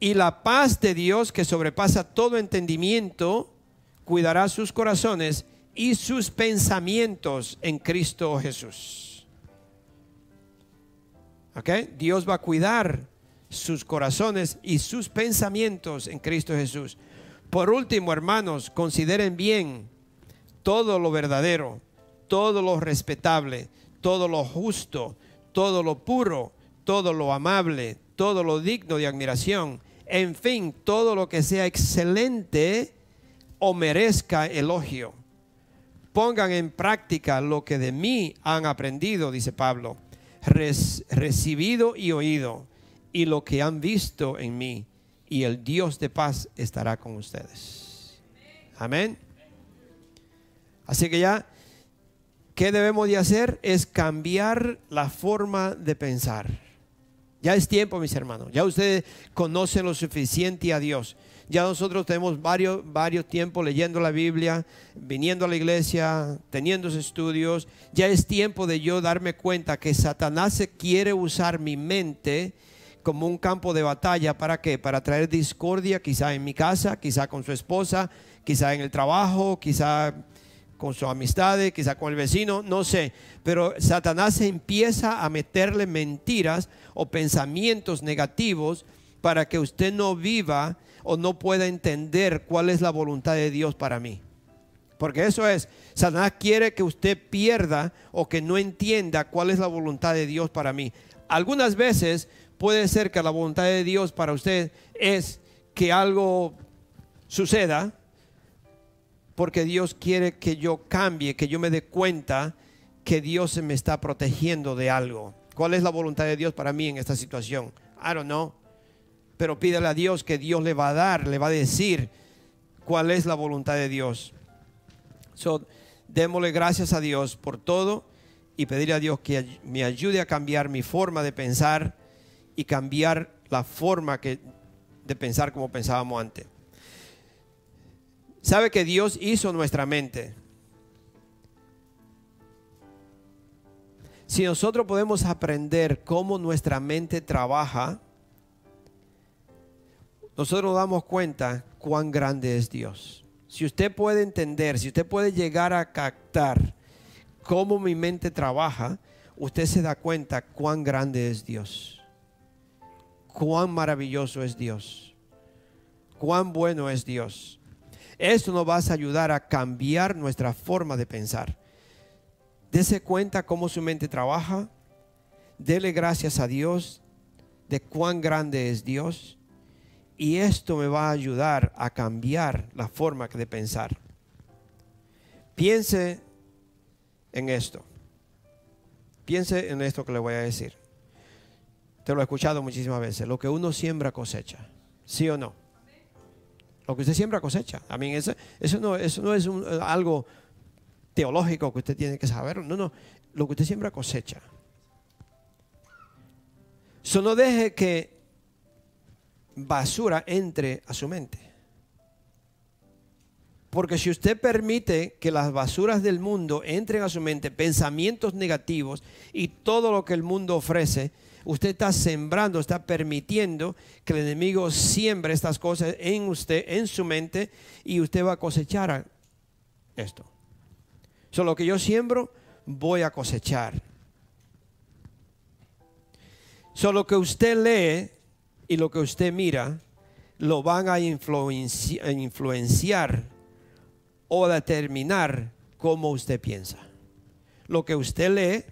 Y la paz de Dios que sobrepasa todo entendimiento, cuidará sus corazones y sus pensamientos en Cristo Jesús. ¿Ok? Dios va a cuidar sus corazones y sus pensamientos en Cristo Jesús. Por último, hermanos, consideren bien todo lo verdadero, todo lo respetable, todo lo justo, todo lo puro, todo lo amable, todo lo digno de admiración, en fin, todo lo que sea excelente o merezca elogio pongan en práctica lo que de mí han aprendido, dice Pablo, recibido y oído, y lo que han visto en mí, y el Dios de paz estará con ustedes. Amén. Así que ya, ¿qué debemos de hacer? Es cambiar la forma de pensar. Ya es tiempo, mis hermanos. Ya ustedes conocen lo suficiente a Dios. Ya nosotros tenemos varios, varios tiempos leyendo la Biblia, viniendo a la iglesia, teniendo estudios. Ya es tiempo de yo darme cuenta que Satanás quiere usar mi mente como un campo de batalla. ¿Para qué? Para traer discordia, quizá en mi casa, quizá con su esposa, quizá en el trabajo, quizá con sus amistades, quizá con el vecino, no sé. Pero Satanás empieza a meterle mentiras o pensamientos negativos para que usted no viva o no pueda entender cuál es la voluntad de Dios para mí. Porque eso es, Satanás quiere que usted pierda o que no entienda cuál es la voluntad de Dios para mí. Algunas veces puede ser que la voluntad de Dios para usted es que algo suceda porque Dios quiere que yo cambie, que yo me dé cuenta que Dios se me está protegiendo de algo. ¿Cuál es la voluntad de Dios para mí en esta situación? I don't know pero pídele a Dios que Dios le va a dar, le va a decir cuál es la voluntad de Dios. So, démosle gracias a Dios por todo y pedirle a Dios que me ayude a cambiar mi forma de pensar y cambiar la forma de pensar como pensábamos antes. Sabe que Dios hizo nuestra mente. Si nosotros podemos aprender cómo nuestra mente trabaja, nosotros nos damos cuenta cuán grande es Dios. Si usted puede entender, si usted puede llegar a captar cómo mi mente trabaja, usted se da cuenta cuán grande es Dios. Cuán maravilloso es Dios. Cuán bueno es Dios. Esto nos va a ayudar a cambiar nuestra forma de pensar. Dese cuenta cómo su mente trabaja. Dele gracias a Dios de cuán grande es Dios y esto me va a ayudar a cambiar la forma de pensar. Piense en esto. Piense en esto que le voy a decir. Te lo he escuchado muchísimas veces. Lo que uno siembra cosecha. ¿Sí o no? Lo que usted siembra cosecha. A mí eso, eso no, eso no es algo teológico que usted tiene que saber. No, no. Lo que usted siembra cosecha. Eso no deje que basura entre a su mente. Porque si usted permite que las basuras del mundo entren a su mente, pensamientos negativos y todo lo que el mundo ofrece, usted está sembrando, está permitiendo que el enemigo siembre estas cosas en usted, en su mente, y usted va a cosechar esto. Solo que yo siembro, voy a cosechar. Solo que usted lee y lo que usted mira, lo van a influenciar o determinar cómo usted piensa. Lo que usted lee,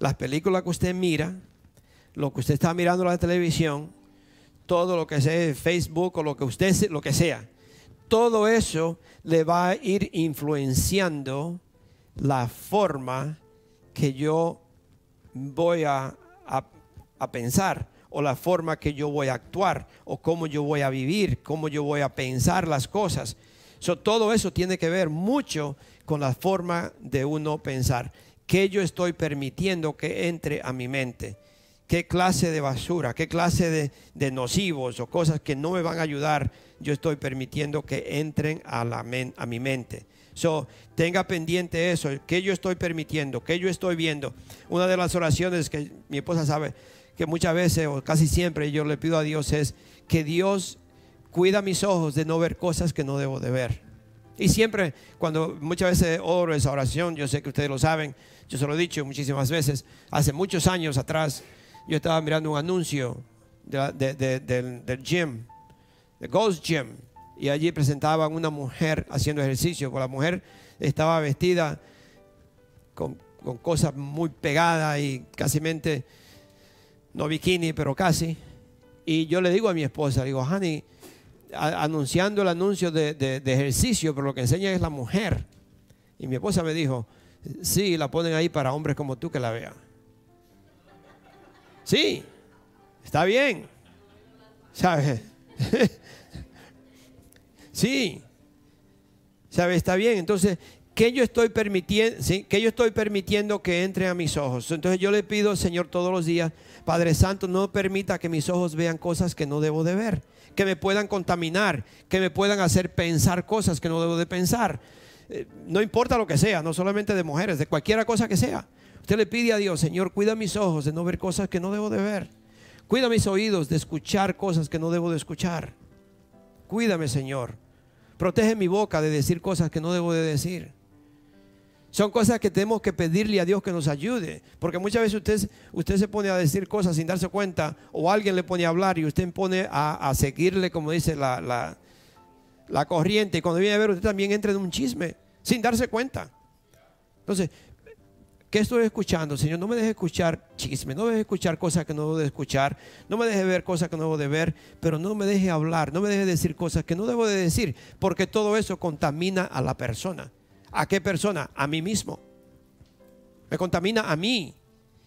las películas que usted mira, lo que usted está mirando en la televisión, todo lo que sea Facebook o lo que usted lo que sea, todo eso le va a ir influenciando la forma que yo voy a, a pensar o la forma que yo voy a actuar o cómo yo voy a vivir, cómo yo voy a pensar las cosas todo eso tiene que ver mucho con la forma de uno pensar. ¿Qué yo estoy permitiendo que entre a mi mente? ¿Qué clase de basura, qué clase de, de nocivos o cosas que no me van a ayudar yo estoy permitiendo que entren a, la a mi mente? So, tenga pendiente eso, ¿qué yo estoy permitiendo? ¿Qué yo estoy viendo? Una de las oraciones que mi esposa sabe que muchas veces o casi siempre yo le pido a Dios es que Dios cuida mis ojos de no ver cosas que no debo de ver. Y siempre, cuando muchas veces oro esa oración, yo sé que ustedes lo saben, yo se lo he dicho muchísimas veces, hace muchos años atrás, yo estaba mirando un anuncio del, gym, de Ghost Gym, y allí presentaban una mujer haciendo ejercicio, la mujer estaba vestida con, con cosas muy pegadas y casi no bikini, pero casi. Y yo le digo a mi esposa, digo, honey, anunciando el anuncio de, ejercicio, pero lo que enseña es la mujer. Y mi esposa me dijo, sí, la ponen ahí para hombres como tú que la vean. Sí, está bien. ¿Sabes? sí. ¿Sabes? Está bien. Entonces, ¿qué yo estoy permitiendo, ¿qué yo estoy permitiendo que entre a mis ojos? Entonces yo le pido, Señor, todos los días, Padre Santo, no permita que mis ojos vean cosas que no debo de ver que me puedan contaminar, que me puedan hacer pensar cosas que no debo de pensar. Eh, no importa lo que sea, no solamente de mujeres, de cualquier cosa que sea. Usted le pide a Dios, Señor, cuida mis ojos de no ver cosas que no debo de ver. Cuida mis oídos de escuchar cosas que no debo de escuchar. Cuídame, Señor. Protege mi boca de decir cosas que no debo de decir. Son cosas que tenemos que pedirle a Dios que nos ayude. Porque muchas veces usted, usted se pone a decir cosas sin darse cuenta o alguien le pone a hablar y usted pone a, seguirle, como dice la, la, corriente. Y cuando viene a ver, usted también entra en un chisme sin darse cuenta. Entonces, ¿qué estoy escuchando? Señor, no me deje escuchar chisme, no me deje escuchar cosas que no debo de escuchar, no me deje ver cosas que no debo de ver, pero no me deje hablar, no me deje decir cosas que no debo de decir, porque todo eso contamina a la persona. ¿A qué persona? A mí mismo. Me contamina a mí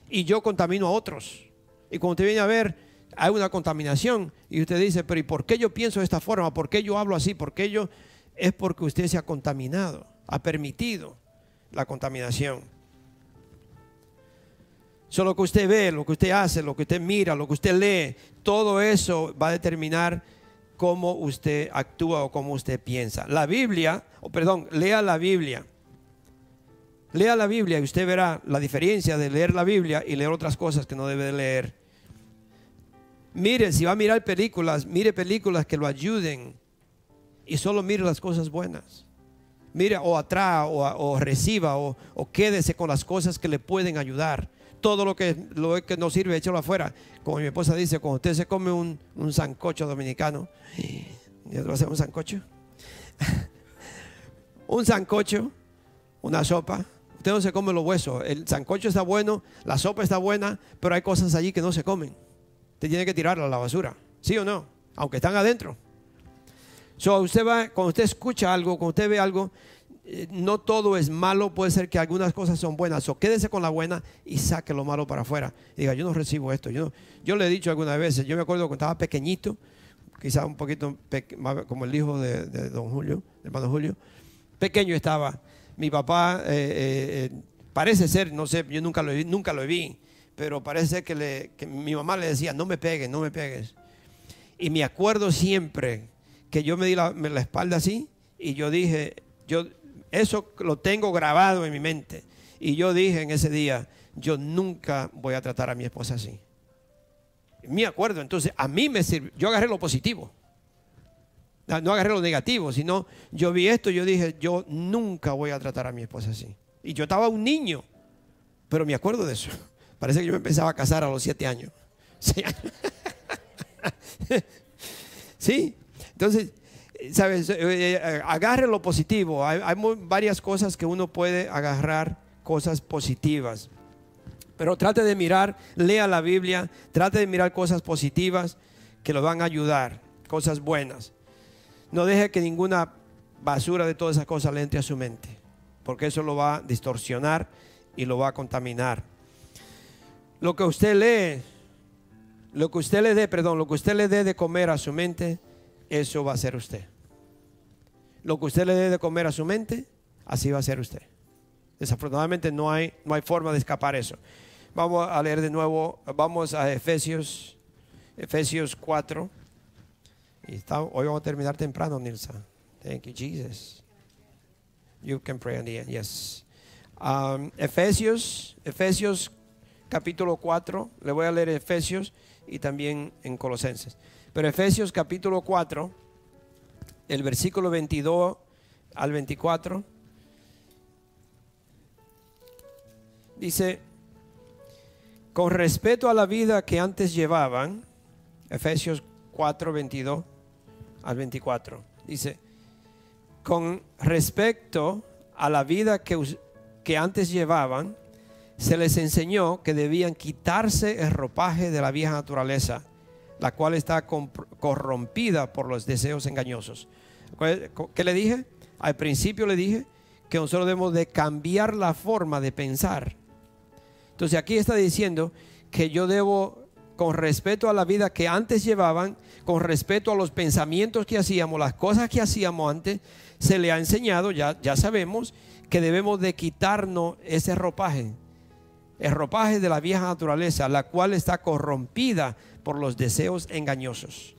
y yo contamino a otros. Y cuando usted viene a ver, hay una contaminación y usted dice, pero ¿y por qué yo pienso de esta forma? ¿Por qué yo hablo así? ¿Por qué yo? Es porque usted se ha contaminado, ha permitido la contaminación. Solo lo que usted ve, lo que usted hace, lo que usted mira, lo que usted lee, todo eso va a determinar cómo usted actúa o cómo usted piensa. La Biblia, o perdón, lea la Biblia. Lea la Biblia y usted verá la diferencia de leer la Biblia y leer otras cosas que no debe de leer. Mire, si va a mirar películas, mire películas que lo ayuden y solo mire las cosas buenas. Mire o atrás o, reciba o quédese con las cosas que le pueden ayudar todo lo que, lo que no sirve, échalo afuera. Como mi esposa dice, cuando usted se come un, un sancocho dominicano, ¿ya hacer un sancocho? un sancocho, una sopa. Usted no se come los huesos. El sancocho está bueno, la sopa está buena, pero hay cosas allí que no se comen. Usted tiene que tirarla a la basura. ¿Sí o no? Aunque están adentro. So, usted va, cuando usted escucha algo, cuando usted ve algo, eh, no todo es malo, puede ser que algunas cosas son buenas. O quédese con la buena y saque lo malo para afuera. diga, yo no recibo esto. Yo, yo le he dicho algunas veces, yo me acuerdo cuando estaba pequeñito, quizá un poquito como el hijo de, don Julio, hermano Julio. Pequeño estaba. Mi papá eh, eh, parece ser, no sé, yo nunca lo nunca lo vi, pero parece que, le, que mi mamá le decía, no me pegues, no me pegues. Y me acuerdo siempre que yo me di la, la espalda así y yo dije, yo eso lo tengo grabado en mi mente. Y yo dije en ese día, yo nunca voy a tratar a mi esposa así. Me acuerdo, entonces a mí me sirvió, yo agarré lo positivo. No agarré lo negativo, sino yo vi esto y yo dije, yo nunca voy a tratar a mi esposa así. Y yo estaba un niño, pero me acuerdo de eso. Parece que yo me empezaba a casar a los siete años. Sí, entonces, ¿sabes? Eh, eh, agarre lo positivo. Hay, hay varias cosas que uno puede agarrar, cosas positivas. Pero trate de mirar, lea la Biblia, trate de mirar cosas positivas que lo van a ayudar, cosas buenas. No deje que ninguna basura de todas esas cosas le entre a su mente, porque eso lo va a distorsionar y lo va a contaminar. Lo que usted lee, lo que usted le dé, perdón, lo que usted le dé de comer a su mente, eso va a ser usted. Lo que usted le dé de comer a su mente, así va a ser usted. Desafortunadamente no hay, no hay forma de escapar eso. Vamos a leer de nuevo, vamos a Efesios, Efesios 4. Y hoy vamos a terminar temprano, Nilsa. Thank you, Jesus. You can pray on the end, yes. Um, Efesios, Efesios capítulo 4, le voy a leer Efesios y también en Colosenses. Pero Efesios capítulo 4, el versículo 22 al 24, dice, con respeto a la vida que antes llevaban, Efesios 4, 22 al 24, dice, con respecto a la vida que, que antes llevaban, se les enseñó que debían quitarse el ropaje de la vieja naturaleza, la cual está corrompida por los deseos engañosos. ¿Qué le dije? Al principio le dije que nosotros debemos de cambiar la forma de pensar entonces aquí está diciendo que yo debo, con respeto a la vida que antes llevaban, con respeto a los pensamientos que hacíamos, las cosas que hacíamos antes, se le ha enseñado, ya, ya sabemos, que debemos de quitarnos ese ropaje, el ropaje de la vieja naturaleza, la cual está corrompida por los deseos engañosos.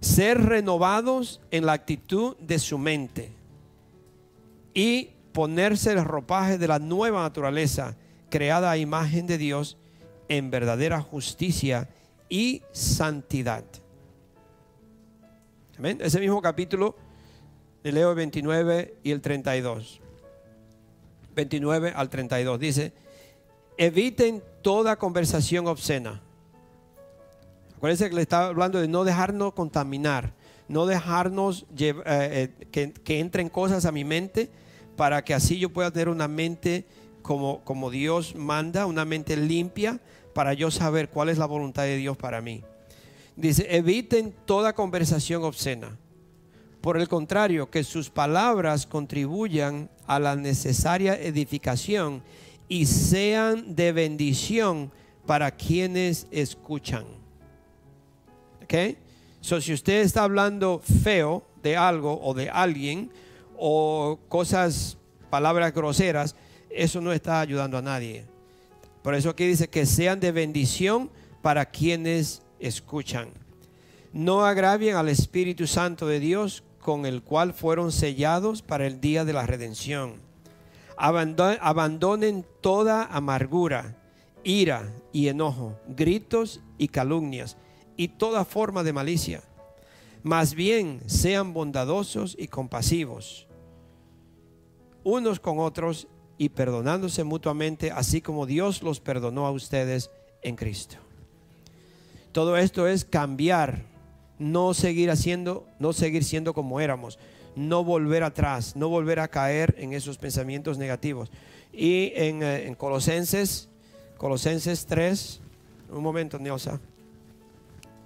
Ser renovados en la actitud de su mente y ponerse el ropaje de la nueva naturaleza creada a imagen de Dios en verdadera justicia y santidad. Amén. Ese mismo capítulo de Leo 29 y el 32. 29 al 32 dice, eviten toda conversación obscena. Acuérdense que le estaba hablando de no dejarnos contaminar, no dejarnos eh, eh, que, que entren cosas a mi mente para que así yo pueda tener una mente como, como Dios manda, una mente limpia para yo saber cuál es la voluntad de Dios para mí. Dice, eviten toda conversación obscena. Por el contrario, que sus palabras contribuyan a la necesaria edificación y sean de bendición para quienes escuchan. ¿Ok? So, si usted está hablando feo de algo o de alguien o cosas, palabras groseras, eso no está ayudando a nadie. Por eso aquí dice que sean de bendición para quienes escuchan. No agravien al Espíritu Santo de Dios con el cual fueron sellados para el día de la redención. Abandonen toda amargura, ira y enojo, gritos y calumnias y toda forma de malicia. Más bien sean bondadosos y compasivos unos con otros y perdonándose mutuamente, así como Dios los perdonó a ustedes en Cristo. Todo esto es cambiar, no seguir haciendo, no seguir siendo como éramos, no volver atrás, no volver a caer en esos pensamientos negativos. Y en, eh, Colosenses, Colosenses 3, un momento, Niosa.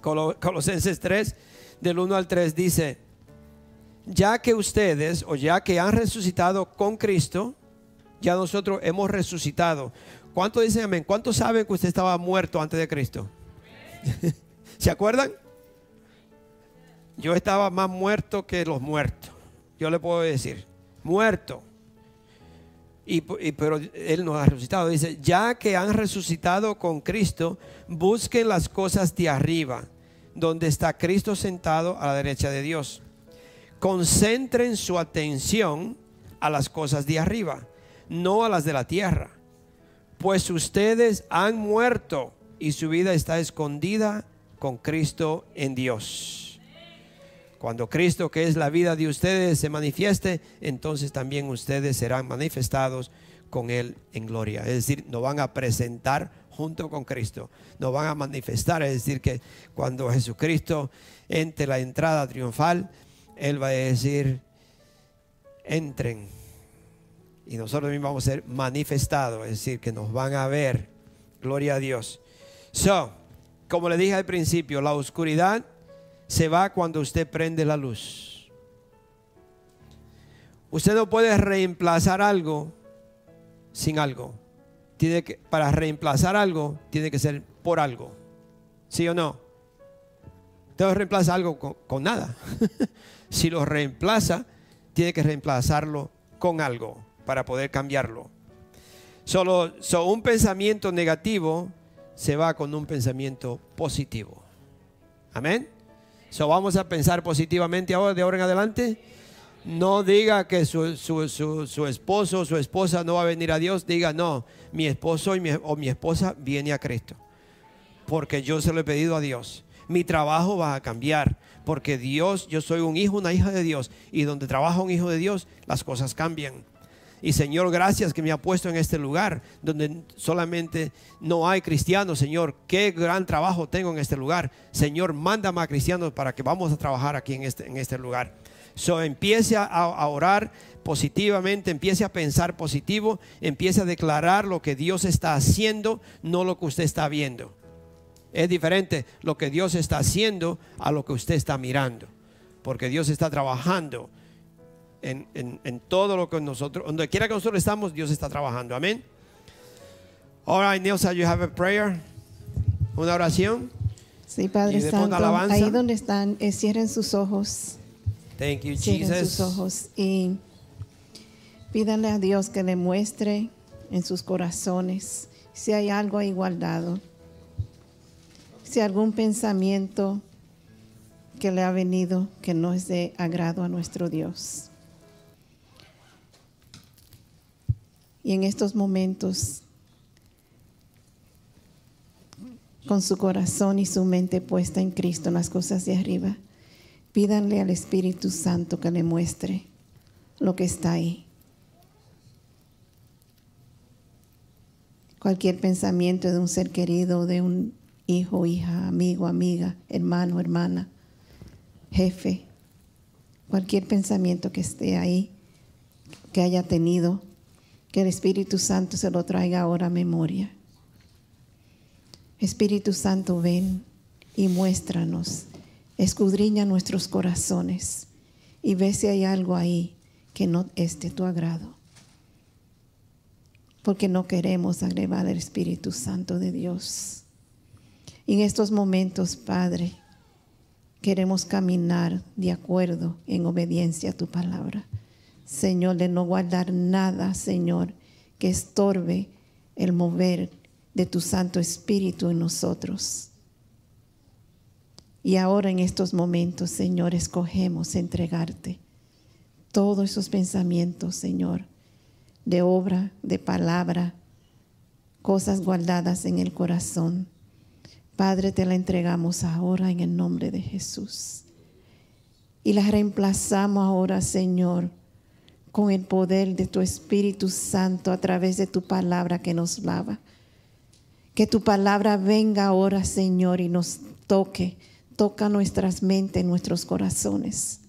Colosenses 3, del 1 al 3 dice, ya que ustedes, o ya que han resucitado con Cristo, ya nosotros hemos resucitado. ¿Cuántos dicen amén? ¿Cuántos saben que usted estaba muerto antes de Cristo? ¿Se acuerdan? Yo estaba más muerto que los muertos. Yo le puedo decir, muerto. Y, pero Él nos ha resucitado. Dice, ya que han resucitado con Cristo, busquen las cosas de arriba, donde está Cristo sentado a la derecha de Dios. Concentren su atención a las cosas de arriba, no a las de la tierra. Pues ustedes han muerto y su vida está escondida con Cristo en Dios. Cuando Cristo, que es la vida de ustedes, se manifieste, entonces también ustedes serán manifestados con Él en gloria. Es decir, nos van a presentar junto con Cristo. Nos van a manifestar. Es decir, que cuando Jesucristo entre la entrada triunfal, Él va a decir, entren. Y nosotros mismos vamos a ser manifestados. Es decir, que nos van a ver. Gloria a Dios. So, como le dije al principio, la oscuridad se va cuando usted prende la luz. Usted no puede reemplazar algo sin algo. Tiene que, para reemplazar algo, tiene que ser por algo. ¿Sí o no? No reemplaza algo con, nada. si lo reemplaza, tiene que reemplazarlo con algo para poder cambiarlo. Solo un pensamiento negativo se va con un pensamiento positivo. Amén vamos a pensar positivamente ahora, de ahora en adelante. No diga que su, esposo o su esposa no va a venir a Dios. Diga, no, mi esposo o mi esposa viene a Cristo. Porque yo se lo he pedido a Dios. Mi trabajo va a cambiar. Porque Dios, yo soy un hijo, una hija de Dios. Y donde trabaja un hijo de Dios, las cosas cambian. Y Señor, gracias que me ha puesto en este lugar donde solamente no hay cristianos, Señor. Qué gran trabajo tengo en este lugar. Señor, mándame a cristianos para que vamos a trabajar aquí en este, en este lugar. So, empiece a, orar positivamente, empiece a pensar positivo, empiece a declarar lo que Dios está haciendo, no lo que usted está viendo. Es diferente lo que Dios está haciendo a lo que usted está mirando, porque Dios está trabajando en, todo lo que nosotros, donde quiera que nosotros estamos, Dios está trabajando. Amén. All right, Nilsa, you have a prayer. Una oración. Sí, Padre Santo. Ahí donde están, eh, cierren sus ojos. Thank you, cierren sus ojos y pídanle a Dios que le muestre en sus corazones si hay algo ahí guardado. Si algún pensamiento que le ha venido que no es de agrado a nuestro Dios. Y en estos momentos, con su corazón y su mente puesta en Cristo, en las cosas de arriba, pídanle al Espíritu Santo que le muestre lo que está ahí. Cualquier pensamiento de un ser querido, de un hijo, hija, amigo, amiga, hermano, hermana, jefe, cualquier pensamiento que esté ahí, que haya tenido, que el Espíritu Santo se lo traiga ahora a memoria. Espíritu Santo, ven y muéstranos, escudriña nuestros corazones y ve si hay algo ahí que no es de tu agrado. Porque no queremos agregar el Espíritu Santo de Dios. En estos momentos, Padre, queremos caminar de acuerdo en obediencia a tu palabra. Señor, de no guardar nada, Señor, que estorbe el mover de tu Santo Espíritu en nosotros. Y ahora en estos momentos, Señor, escogemos entregarte todos esos pensamientos, Señor, de obra, de palabra, cosas guardadas en el corazón. Padre, te la entregamos ahora en el nombre de Jesús. Y las reemplazamos ahora, Señor, con el poder de tu Espíritu Santo a través de tu palabra que nos lava. Que tu palabra venga ahora, Señor, y nos toque, toca nuestras mentes, nuestros corazones.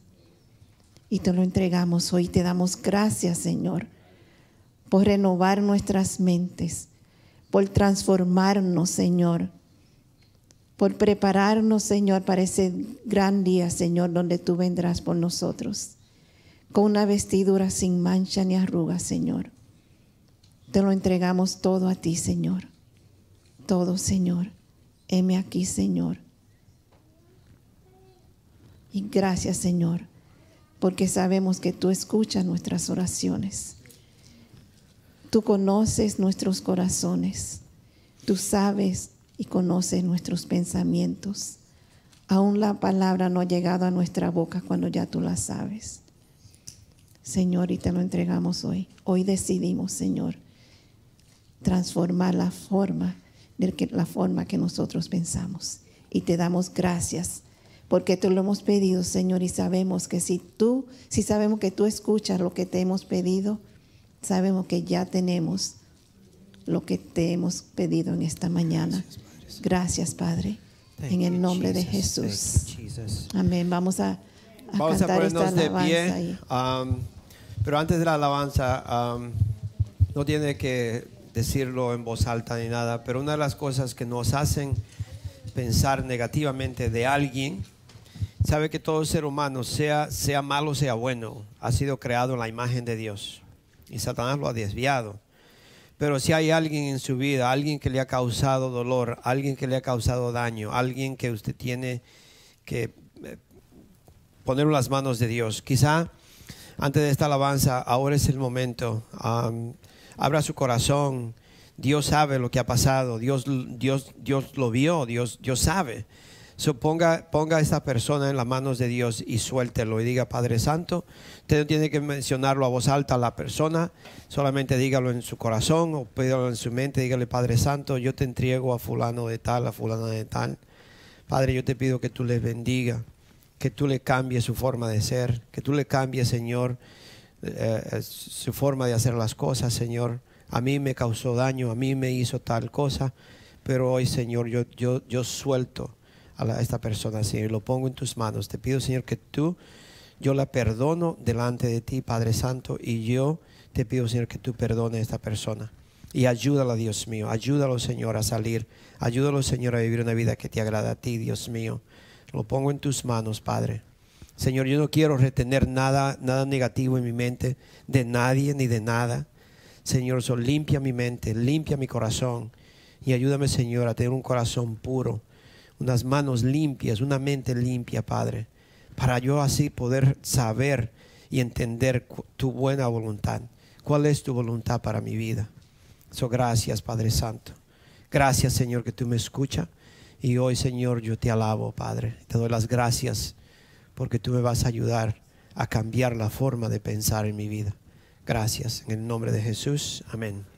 Y te lo entregamos hoy. Te damos gracias, Señor, por renovar nuestras mentes, por transformarnos, Señor, por prepararnos, Señor, para ese gran día, Señor, donde tú vendrás por nosotros con una vestidura sin mancha ni arruga, Señor. Te lo entregamos todo a ti, Señor. Todo, Señor. Heme aquí, Señor. Y gracias, Señor, porque sabemos que tú escuchas nuestras oraciones. Tú conoces nuestros corazones. Tú sabes y conoces nuestros pensamientos. Aún la palabra no ha llegado a nuestra boca cuando ya tú la sabes. Señor, y te lo entregamos hoy. Hoy decidimos, Señor, transformar la forma la forma que nosotros pensamos. Y te damos gracias porque te lo hemos pedido, Señor, y sabemos que si tú, si sabemos que tú escuchas lo que te hemos pedido, sabemos que ya tenemos lo que te hemos pedido en esta mañana. Gracias, Padre. en el nombre de Jesús. Amén. Vamos a, Vamos cantar a esta ponernos de alabanza. pie. um, pero antes de la alabanza, um, no tiene que decirlo en voz alta ni nada, pero una de las cosas que nos hacen pensar negativamente de alguien, sabe que todo ser humano, sea, sea malo, sea bueno, ha sido creado en la imagen de Dios. Y Satanás lo ha desviado. Pero si hay alguien en su vida, alguien que le ha causado dolor, alguien que le ha causado daño, alguien que usted tiene que eh, poner en las manos de Dios. Quizá antes de esta alabanza, ahora es el momento. Am, abra su corazón. Dios sabe lo que ha pasado. Dios, Dios, Dios lo vio. Dios, Dios sabe. So, ponga, a esta persona en las manos de Dios y suéltelo y diga, Padre Santo, usted no tiene que mencionarlo a voz alta a la persona, solamente dígalo en su corazón o pídalo en su mente, dígale, Padre Santo, yo te entrego a fulano de tal, a fulano de tal. Padre, yo te pido que tú les bendiga, que tú le cambies su forma de ser, que tú le cambies, Señor, eh, su forma de hacer las cosas, Señor. A mí me causó daño, a mí me hizo tal cosa, pero hoy, Señor, yo, yo, yo suelto a, esta persona, Señor, lo pongo en tus manos. Te pido, Señor, que tú, yo la perdono delante de ti, Padre Santo, y yo te pido, Señor, que tú perdones a esta persona. Y ayúdalo, Dios mío, ayúdalo, Señor, a salir. Ayúdalo, Señor, a vivir una vida que te agrada a ti, Dios mío. Lo pongo en tus manos, Padre. Señor, yo no quiero retener nada, nada negativo en mi mente, de nadie ni de nada. Señor, limpia mi mente, limpia mi corazón y ayúdame, Señor, a tener un corazón puro, unas manos limpias, una mente limpia, Padre, para yo así poder saber y entender tu buena voluntad. ¿Cuál es tu voluntad para mi vida? So, gracias, Padre Santo. Gracias, Señor, que tú me escuchas. Y hoy, Señor, yo te alabo, Padre. Te doy las gracias porque tú me vas a ayudar a cambiar la forma de pensar en mi vida. Gracias. En el nombre de Jesús. Amén.